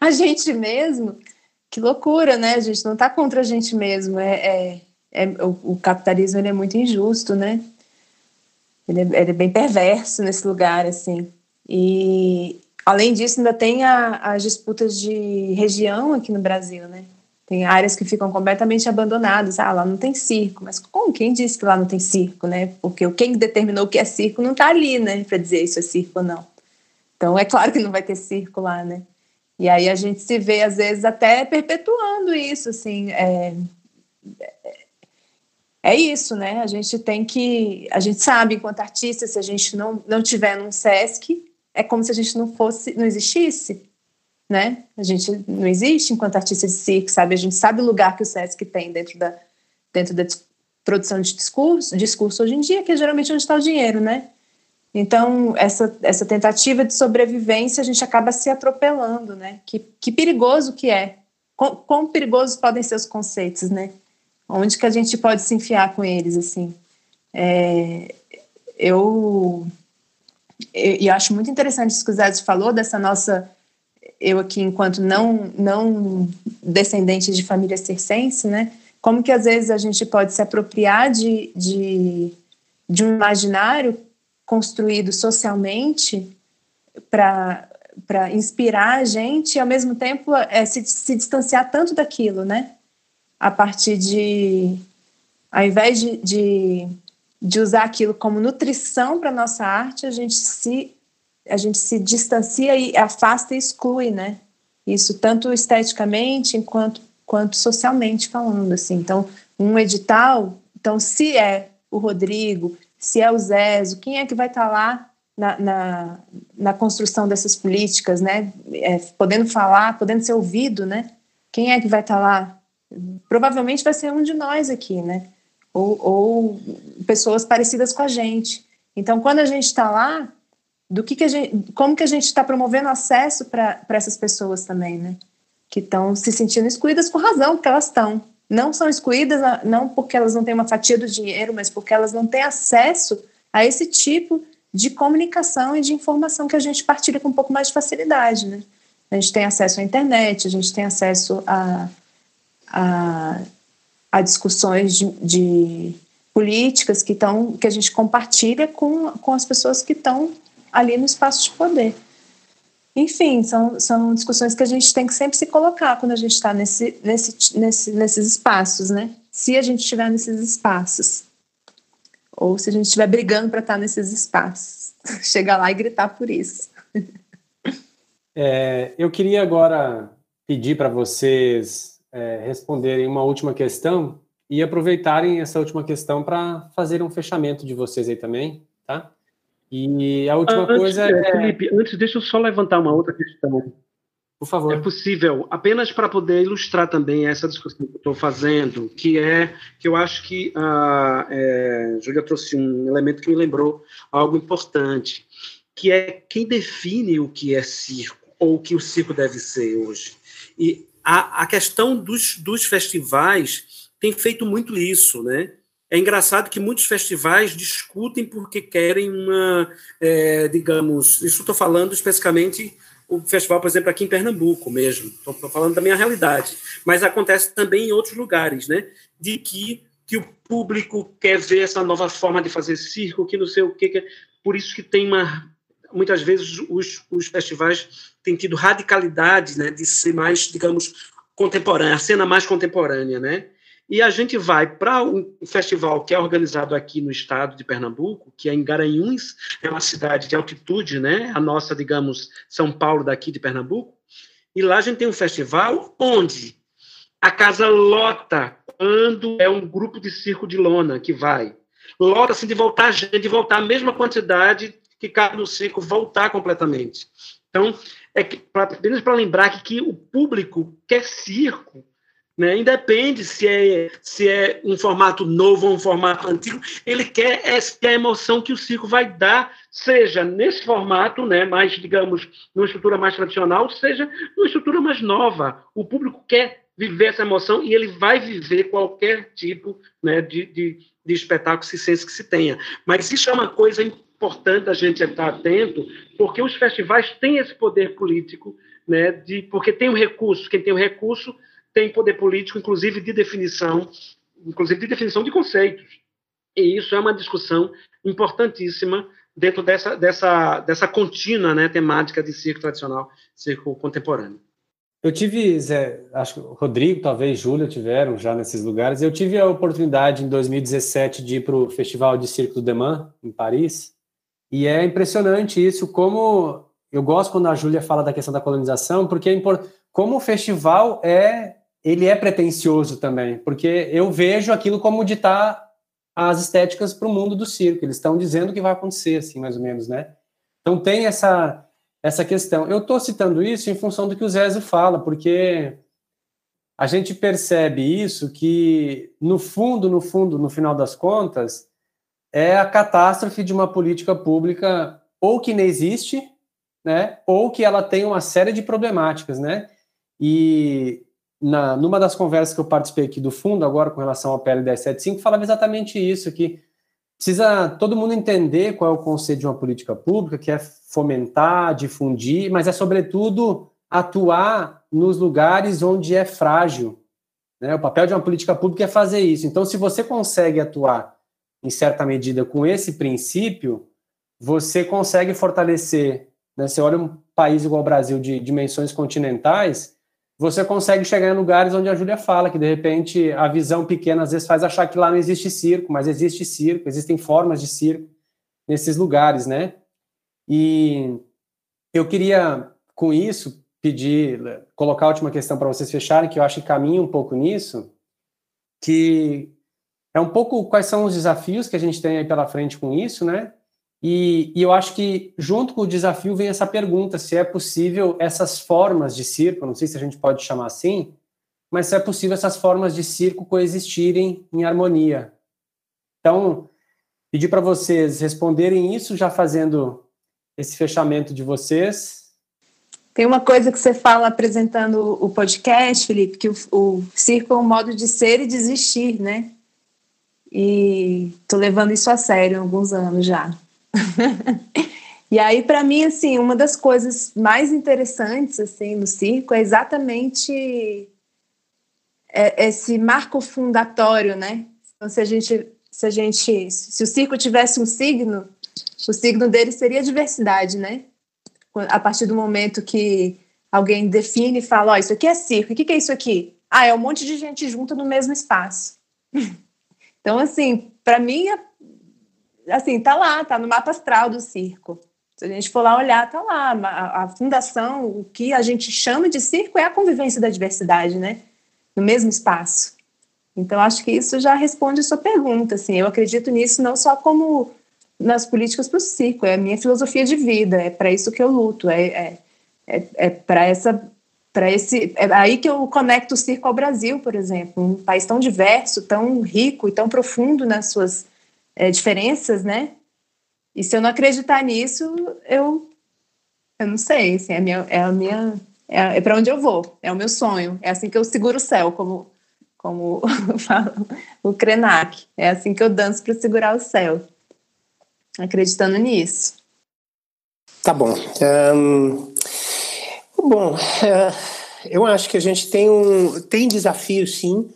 [SPEAKER 3] a gente mesmo. Que loucura, né? A gente não está contra a gente mesmo. É, é, é o, o, capitalismo ele é muito injusto, né? Ele é, ele é, bem perverso nesse lugar, assim. E, além disso, ainda tem a, as disputas de região aqui no Brasil, né? Tem áreas que ficam completamente abandonadas. Ah, lá não tem circo. Mas como? Quem disse que lá não tem circo, né? Porque quem determinou que é circo não está ali, né? Para dizer isso é circo ou não. Então, é claro que não vai ter circo lá, né? E aí a gente se vê, às vezes, até perpetuando isso, assim. É, é isso, né? A gente tem que... A gente sabe, enquanto artista, se a gente não, não tiver num SESC, é como se a gente não fosse... Não existisse né? A gente não existe enquanto artista de circo, sabe? A gente sabe o lugar que o SESC tem dentro da, dentro da produção de discurso, discurso hoje em dia, que é geralmente onde está o dinheiro, né? Então, essa, essa tentativa de sobrevivência, a gente acaba se atropelando, né? Que, que perigoso que é. Quão, quão perigosos podem ser os conceitos, né? Onde que a gente pode se enfiar com eles, assim? É, eu, eu, acho muito interessante isso que o Zé falou, dessa nossa... Eu aqui, enquanto não, não descendente de família circense, né? Como que às vezes a gente pode se apropriar de, de, de um imaginário construído socialmente para para inspirar a gente e ao mesmo tempo é, se, se distanciar tanto daquilo, né? A partir de, ao invés de, de, de usar aquilo como nutrição para nossa arte, a gente se a gente se distancia e afasta e exclui, né? Isso tanto esteticamente quanto quanto socialmente falando, assim. Então, um edital, então se é o Rodrigo, se é o Zezo, quem é que vai estar tá lá na, na, na, construção dessas políticas, né? É, podendo falar, podendo ser ouvido, né? Quem é que vai estar tá lá? Provavelmente vai ser um de nós aqui, né? Ou, ou pessoas parecidas com a gente. Então, quando a gente está lá, do que, que a gente, como que a gente está promovendo acesso para essas pessoas também, né? Que estão se sentindo excluídas por razão, porque elas estão não são excluídas não porque elas não têm uma fatia do dinheiro, mas porque elas não têm acesso a esse tipo de comunicação e de informação que a gente partilha com um pouco mais de facilidade, né? A gente tem acesso à internet, a gente tem acesso a, a, a discussões de, de políticas que, tão, que a gente compartilha com, com as pessoas que estão ali no espaço de poder. Enfim, são, são discussões que a gente tem que sempre se colocar quando a gente está nesse, nesse, nesse, nesses espaços, né? Se a gente estiver nesses espaços. Ou se a gente estiver brigando para estar tá nesses espaços. Chegar lá e gritar por isso.
[SPEAKER 1] É, eu queria agora pedir para vocês é, responderem uma última questão e aproveitarem essa última questão para fazer um fechamento de vocês aí também, tá? E a última
[SPEAKER 4] antes,
[SPEAKER 1] coisa é.
[SPEAKER 4] Felipe, antes, deixa eu só levantar uma outra questão.
[SPEAKER 1] Por favor.
[SPEAKER 4] É possível, apenas para poder ilustrar também essa discussão que eu estou fazendo, que é que eu acho que a é, Júlia trouxe um elemento que me lembrou algo importante, que é quem define o que é circo, ou o que o circo deve ser hoje. E a, a questão dos, dos festivais tem feito muito isso, né? É engraçado que muitos festivais discutem porque querem uma, é, digamos, isso estou falando especificamente o festival, por exemplo, aqui em Pernambuco mesmo, estou falando da minha realidade, mas acontece também em outros lugares, né? De que, que o público quer ver essa nova forma de fazer circo, que não sei o que, que é, por isso que tem uma muitas vezes os, os festivais têm tido radicalidade, né, de ser mais, digamos, contemporânea, a cena mais contemporânea, né? E a gente vai para um festival que é organizado aqui no estado de Pernambuco, que é em Garanhuns, é uma cidade de altitude, né? A nossa, digamos, São Paulo daqui de Pernambuco. E lá a gente tem um festival onde a casa lota quando é um grupo de circo de lona que vai. Lota assim de voltar gente, de voltar a mesma quantidade que cabe no circo, voltar completamente. Então, é que, apenas para lembrar que, que o público quer circo né? Independe se é, se é um formato novo ou um formato antigo, ele quer é, a emoção que o circo vai dar, seja nesse formato, né, mais, digamos, numa estrutura mais tradicional, seja numa estrutura mais nova. O público quer viver essa emoção e ele vai viver qualquer tipo né, de, de, de espetáculo sense que se tenha. Mas isso é uma coisa importante a gente estar atento, porque os festivais têm esse poder político, né, de, porque tem o um recurso, quem tem o um recurso tem poder político, inclusive de definição, inclusive de definição de conceitos. E isso é uma discussão importantíssima dentro dessa, dessa, dessa contínua né, temática de circo tradicional, circo contemporâneo.
[SPEAKER 1] Eu tive, Zé, acho que o Rodrigo, talvez Júlia tiveram já nesses lugares. Eu tive a oportunidade em 2017 de ir para o Festival de Circo do Deman, em Paris, e é impressionante isso, como eu gosto quando a Júlia fala da questão da colonização, porque é como o festival é ele é pretencioso também, porque eu vejo aquilo como ditar as estéticas para o mundo do circo. Eles estão dizendo o que vai acontecer, assim, mais ou menos, né? Então tem essa essa questão. Eu estou citando isso em função do que o Zézio fala, porque a gente percebe isso que no fundo, no fundo, no final das contas, é a catástrofe de uma política pública ou que não existe, né, ou que ela tem uma série de problemáticas, né? E na, numa das conversas que eu participei aqui do fundo, agora com relação ao PL 1075, falava exatamente isso, que precisa todo mundo entender qual é o conceito de uma política pública, que é fomentar, difundir, mas é sobretudo atuar nos lugares onde é frágil. Né? O papel de uma política pública é fazer isso. Então, se você consegue atuar em certa medida com esse princípio, você consegue fortalecer. Né? Você olha um país igual o Brasil de dimensões continentais, você consegue chegar em lugares onde a Júlia fala que de repente a visão pequena às vezes faz achar que lá não existe circo, mas existe circo, existem formas de circo nesses lugares, né? E eu queria, com isso, pedir, colocar a última questão para vocês fecharem, que eu acho que caminha um pouco nisso, que é um pouco quais são os desafios que a gente tem aí pela frente com isso, né? E, e, eu acho que junto com o desafio vem essa pergunta se é possível essas formas de circo, não sei se a gente pode chamar assim, mas se é possível essas formas de circo coexistirem em harmonia. Então, pedir para vocês responderem isso já fazendo esse fechamento de vocês.
[SPEAKER 3] Tem uma coisa que você fala apresentando o podcast, Felipe, que o, o circo é um modo de ser e de existir, né? E tô levando isso a sério há alguns anos já. e aí, para mim, assim, uma das coisas mais interessantes assim no circo é exatamente é, esse marco fundatório, né? Então, se a gente, se a gente, se o circo tivesse um signo, o signo dele seria diversidade, né? A partir do momento que alguém define e fala, ó, oh, isso aqui é circo, o que, que é isso aqui? Ah, é um monte de gente junta no mesmo espaço. então, assim, para mim, assim, tá lá, tá no mapa astral do circo. Se a gente for lá olhar, tá lá. A, a, fundação, o que a gente chama de circo é a convivência da diversidade, né? No mesmo espaço. Então, acho que isso já responde a sua pergunta. Assim, eu acredito nisso não só como nas políticas para o circo, é a minha filosofia de vida, é para isso que eu luto, é, é, é, é para essa para esse é aí que eu conecto o circo ao Brasil, por exemplo, um país tão diverso, tão rico e tão profundo nas suas é, diferenças, né? E se eu não acreditar nisso, eu eu não sei, assim, é a minha é a minha é, é para onde eu vou, é o meu sonho, é assim que eu seguro o céu, como como o Krenak, é assim que eu danço para segurar o céu acreditando nisso.
[SPEAKER 2] Tá bom. Um, bom, uh, eu acho que a gente tem um tem desafios sim,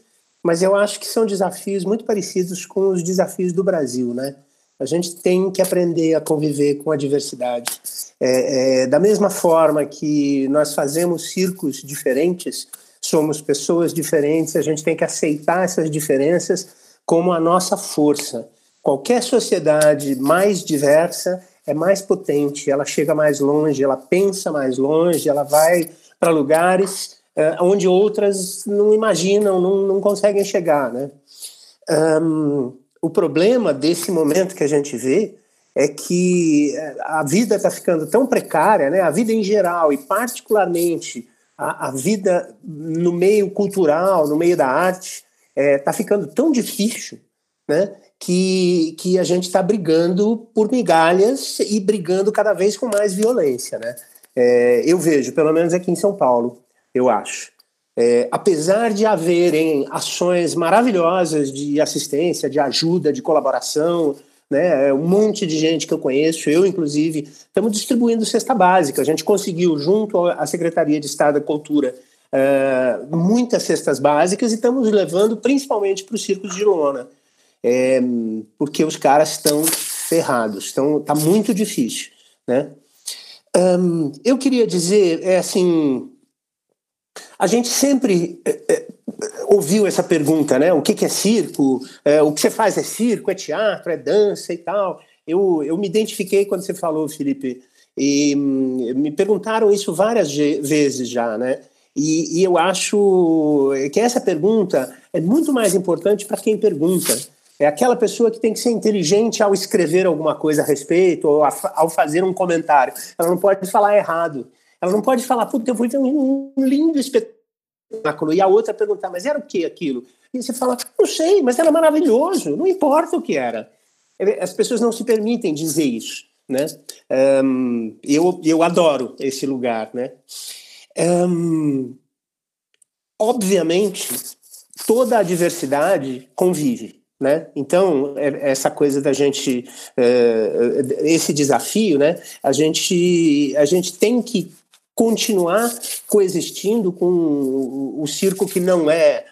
[SPEAKER 2] mas eu acho que são desafios muito parecidos com os desafios do Brasil, né? A gente tem que aprender a conviver com a diversidade. É, é, da mesma forma que nós fazemos circos diferentes, somos pessoas diferentes, a gente tem que aceitar essas diferenças como a nossa força qualquer sociedade mais diversa é mais potente, ela chega mais longe, ela pensa mais longe, ela vai para lugares uh, onde outras não imaginam, não, não conseguem chegar, né? Um, o problema desse momento que a gente vê é que eh, a vida está ficando tão precária, né? A vida em geral e particularmente a, a vida no meio cultural, no meio da arte, está eh, é, ficando tão difícil, né? que, que a gente está brigando por migalhas e brigando cada vez com mais violência. Né? É, eu vejo, pelo menos aqui em São Paulo, eu acho. É, apesar de haverem ações maravilhosas de assistência, de ajuda, de colaboração, né, é, um monte de gente que eu conheço, eu inclusive, estamos distribuindo cesta básica. A gente conseguiu, junto à Secretaria de Estado da Cultura, uh, muitas cestas básicas e estamos levando principalmente para os circos de lona é, porque os caras estão ferrados, estão, tá muito difícil, né? Um, eu queria dizer, é assim, a gente sempre é, é, ouviu essa pergunta, né? O que, que é circo? É, o que você faz é circo, é teatro, é dança e tal. Eu, eu me identifiquei quando você falou, Felipe, e hum, me perguntaram isso várias vezes já, né? E, e eu acho que essa pergunta é muito mais importante para quem pergunta. É aquela pessoa que tem que ser inteligente ao escrever alguma coisa a respeito ou a, ao fazer um comentário. Ela não pode falar errado. Ela não pode falar, puta, eu fui ver um, lindo espetáculo. E a outra perguntar, mas era o que aquilo? E você fala, não sei, mas era maravilhoso, não importa o que era. as pessoas não se permitem dizer isso, né? Um, eu, eu adoro esse lugar, né? Um, obviamente, toda a diversidade convive, né? Então, é, essa coisa da gente, é, esse desafio, né? A gente, a gente tem que continuar coexistindo com o, circo que não é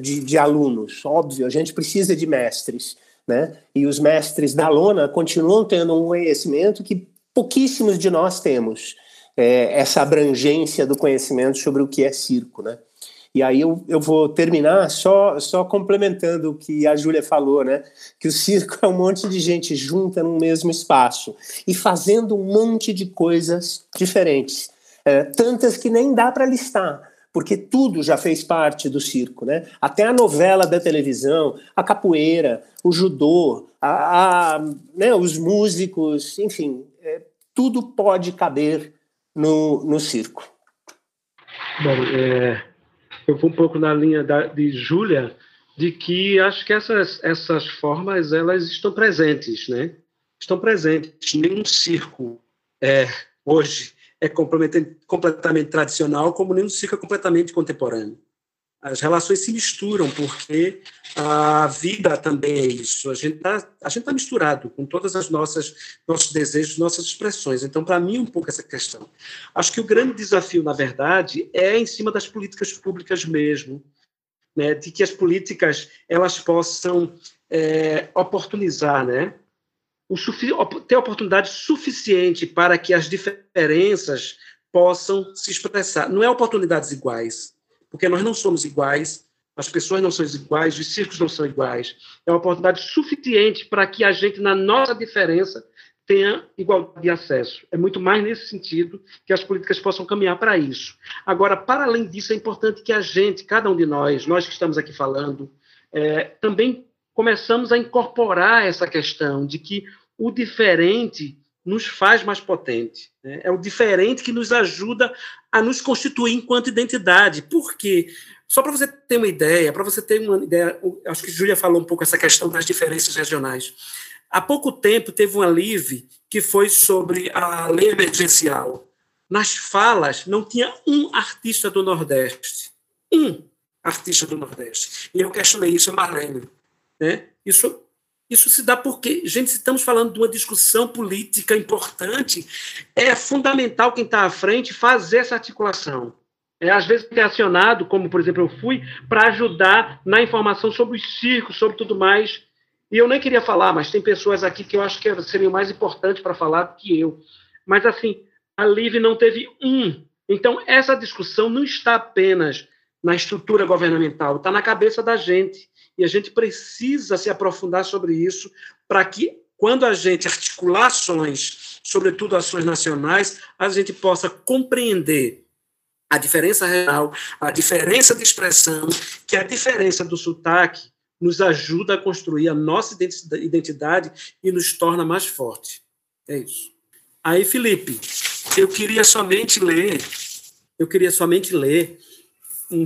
[SPEAKER 2] de, de, alunos. Óbvio, a gente precisa de mestres, né? E os mestres da lona continuam tendo um conhecimento que pouquíssimos de nós temos. É, essa abrangência do conhecimento sobre o que é circo, né? E aí eu, eu vou terminar só, só complementando o que a Júlia falou, né? Que o circo é um monte de gente junta no mesmo espaço e fazendo um monte de coisas diferentes é, tantas que nem dá para listar, porque tudo já fez parte do circo, né? Até a novela da televisão, a capoeira, o judô, a, a né, os músicos, enfim, é, tudo pode caber no, no circo.
[SPEAKER 4] Bom, é, eu vou um pouco na linha da, de Júlia, de que acho que essas, essas formas elas estão presentes, né? Estão presentes. Nenhum circo é, hoje é completamente, tradicional, como nenhum circo é completamente contemporâneo. As relações se misturam, porque a vida também é isso. A gente está tá misturado com todas as nossas nossos desejos, nossas expressões. Então, para mim, um pouco essa questão. Acho que o grande desafio, na verdade, é em cima das políticas públicas mesmo, né, de que as políticas elas possam é, oportunizar, né, ter oportunidade suficiente para que as diferenças possam se expressar. Não é oportunidades iguais, porque nós não somos iguais, as pessoas não são iguais, os circos não são iguais. É uma oportunidade suficiente para que a gente, na nossa diferença, tenha igualdade de acesso. É muito mais nesse sentido que as políticas possam caminhar para isso. Agora, para além disso, é importante que a gente, cada um de nós, nós que estamos aqui falando, é, também começamos a incorporar essa questão de que o diferente nos faz mais potente. Né? É o diferente que nos ajuda a nos constituir enquanto identidade. Por quê? Só para você ter uma ideia, para você ter uma ideia, acho que Júlia falou um pouco essa questão das diferenças regionais. Há pouco tempo teve uma live que foi sobre a lei emergencial. Nas falas não tinha um artista do Nordeste. Um artista do Nordeste. E eu questionei isso, Marlene. Né? Isso isso se dá porque, gente, estamos falando de uma discussão política importante, é fundamental quem está à frente fazer essa articulação. É, às vezes é acionado, como por exemplo eu fui, para ajudar na informação sobre os circos, sobre tudo mais. E eu nem queria falar, mas tem pessoas aqui que eu acho que seriam mais importantes para falar do que eu. Mas assim, a Live não teve um. Então, essa discussão não está apenas na estrutura governamental, está na cabeça da gente e a gente precisa se aprofundar sobre isso para que, quando a gente articular ações, sobretudo ações nacionais, a gente possa compreender a diferença real, a diferença de expressão, que a diferença do sotaque nos ajuda a construir a nossa identidade e nos torna mais forte. É isso. Aí, Felipe, eu queria somente ler, eu queria somente ler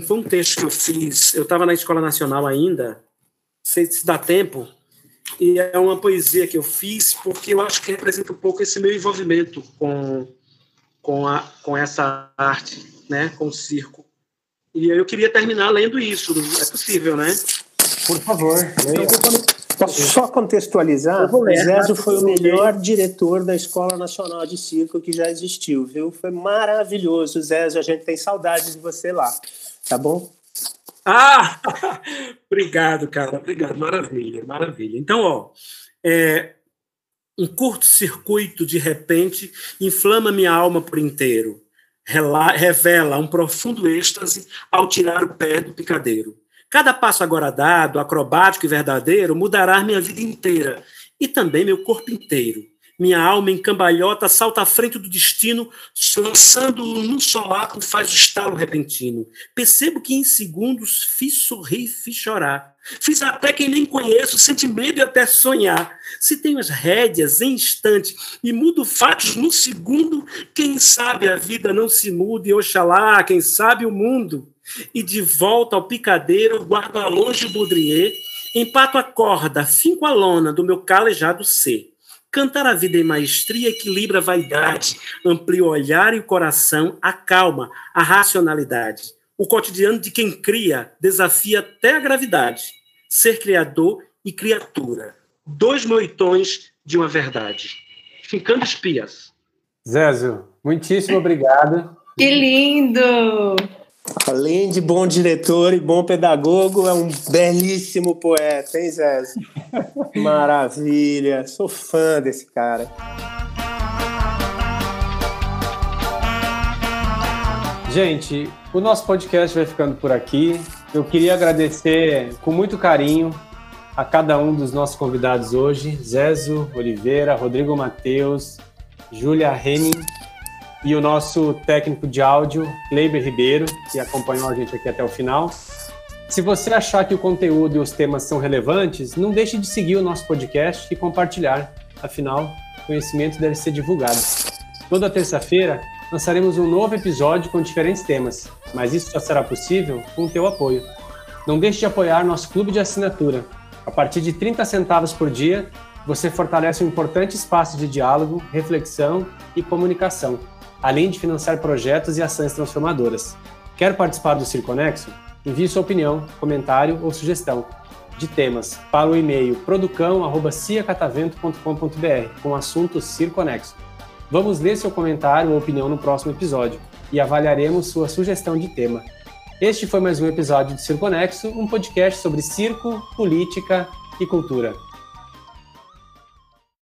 [SPEAKER 4] foi um texto que eu fiz, eu estava na Escola Nacional ainda, sei se dá tempo, e é uma poesia que eu fiz porque eu acho que representa um pouco esse meu envolvimento com, com, a, com essa arte, né, com o circo. E eu queria terminar lendo isso, é possível, né?
[SPEAKER 1] Por favor.
[SPEAKER 2] Posso só contextualizar? O Zézo foi o melhor diretor da Escola Nacional de Circo que já existiu, viu? Foi maravilhoso, Zézo. A gente tem saudades de você lá. Tá bom?
[SPEAKER 4] Ah! Obrigado, cara. Obrigado. Maravilha, maravilha. Então, ó, é, um curto-circuito de repente inflama minha alma por inteiro. Revela um profundo êxtase ao tirar o pé do picadeiro. Cada passo agora dado, acrobático e verdadeiro, mudará minha vida inteira e também meu corpo inteiro. Minha alma em cambalhota salta à frente do destino, lançando num solapo faz o estalo repentino. Percebo que em segundos fiz sorrir, fiz chorar. Fiz até quem nem conheço, sente medo e até sonhar. Se tenho as rédeas em instante e mudo fatos no segundo, quem sabe a vida não se mude, oxalá, quem sabe o mundo. E de volta ao picadeiro, guardo a longe o Baudrier, Empato a corda, finco a lona do meu calejado ser. Cantar a vida em maestria equilibra a vaidade, amplia o olhar e o coração, acalma a racionalidade. O cotidiano de quem cria desafia até a gravidade. Ser criador e criatura. Dois moitões de uma verdade. Ficando espias.
[SPEAKER 1] Zézio, muitíssimo obrigado.
[SPEAKER 3] Que lindo!
[SPEAKER 2] Além de bom diretor e bom pedagogo, é um belíssimo poeta, hein, Zé? Maravilha, sou fã desse cara.
[SPEAKER 1] Gente, o nosso podcast vai ficando por aqui. Eu queria agradecer com muito carinho a cada um dos nossos convidados hoje: Zezo Oliveira, Rodrigo Mateus, Júlia Henning e o nosso técnico de áudio, Kleiber Ribeiro, que acompanhou a gente aqui até o final. Se você achar que o conteúdo e os temas são relevantes, não deixe de seguir o nosso podcast e compartilhar. Afinal, conhecimento deve ser divulgado. Toda terça-feira lançaremos um novo episódio com diferentes temas, mas isso só será possível com o teu apoio. Não deixe de apoiar nosso clube de assinatura. A partir de 30 centavos por dia, você fortalece um importante espaço de diálogo, reflexão e comunicação além de financiar projetos e ações transformadoras. Quer participar do Circonexo? Envie sua opinião, comentário ou sugestão de temas para o e-mail producão@ciacatavento.com.br com o assunto Circonexo. Vamos ler seu comentário ou opinião no próximo episódio e avaliaremos sua sugestão de tema. Este foi mais um episódio de Circonexo, um podcast sobre circo, política e cultura.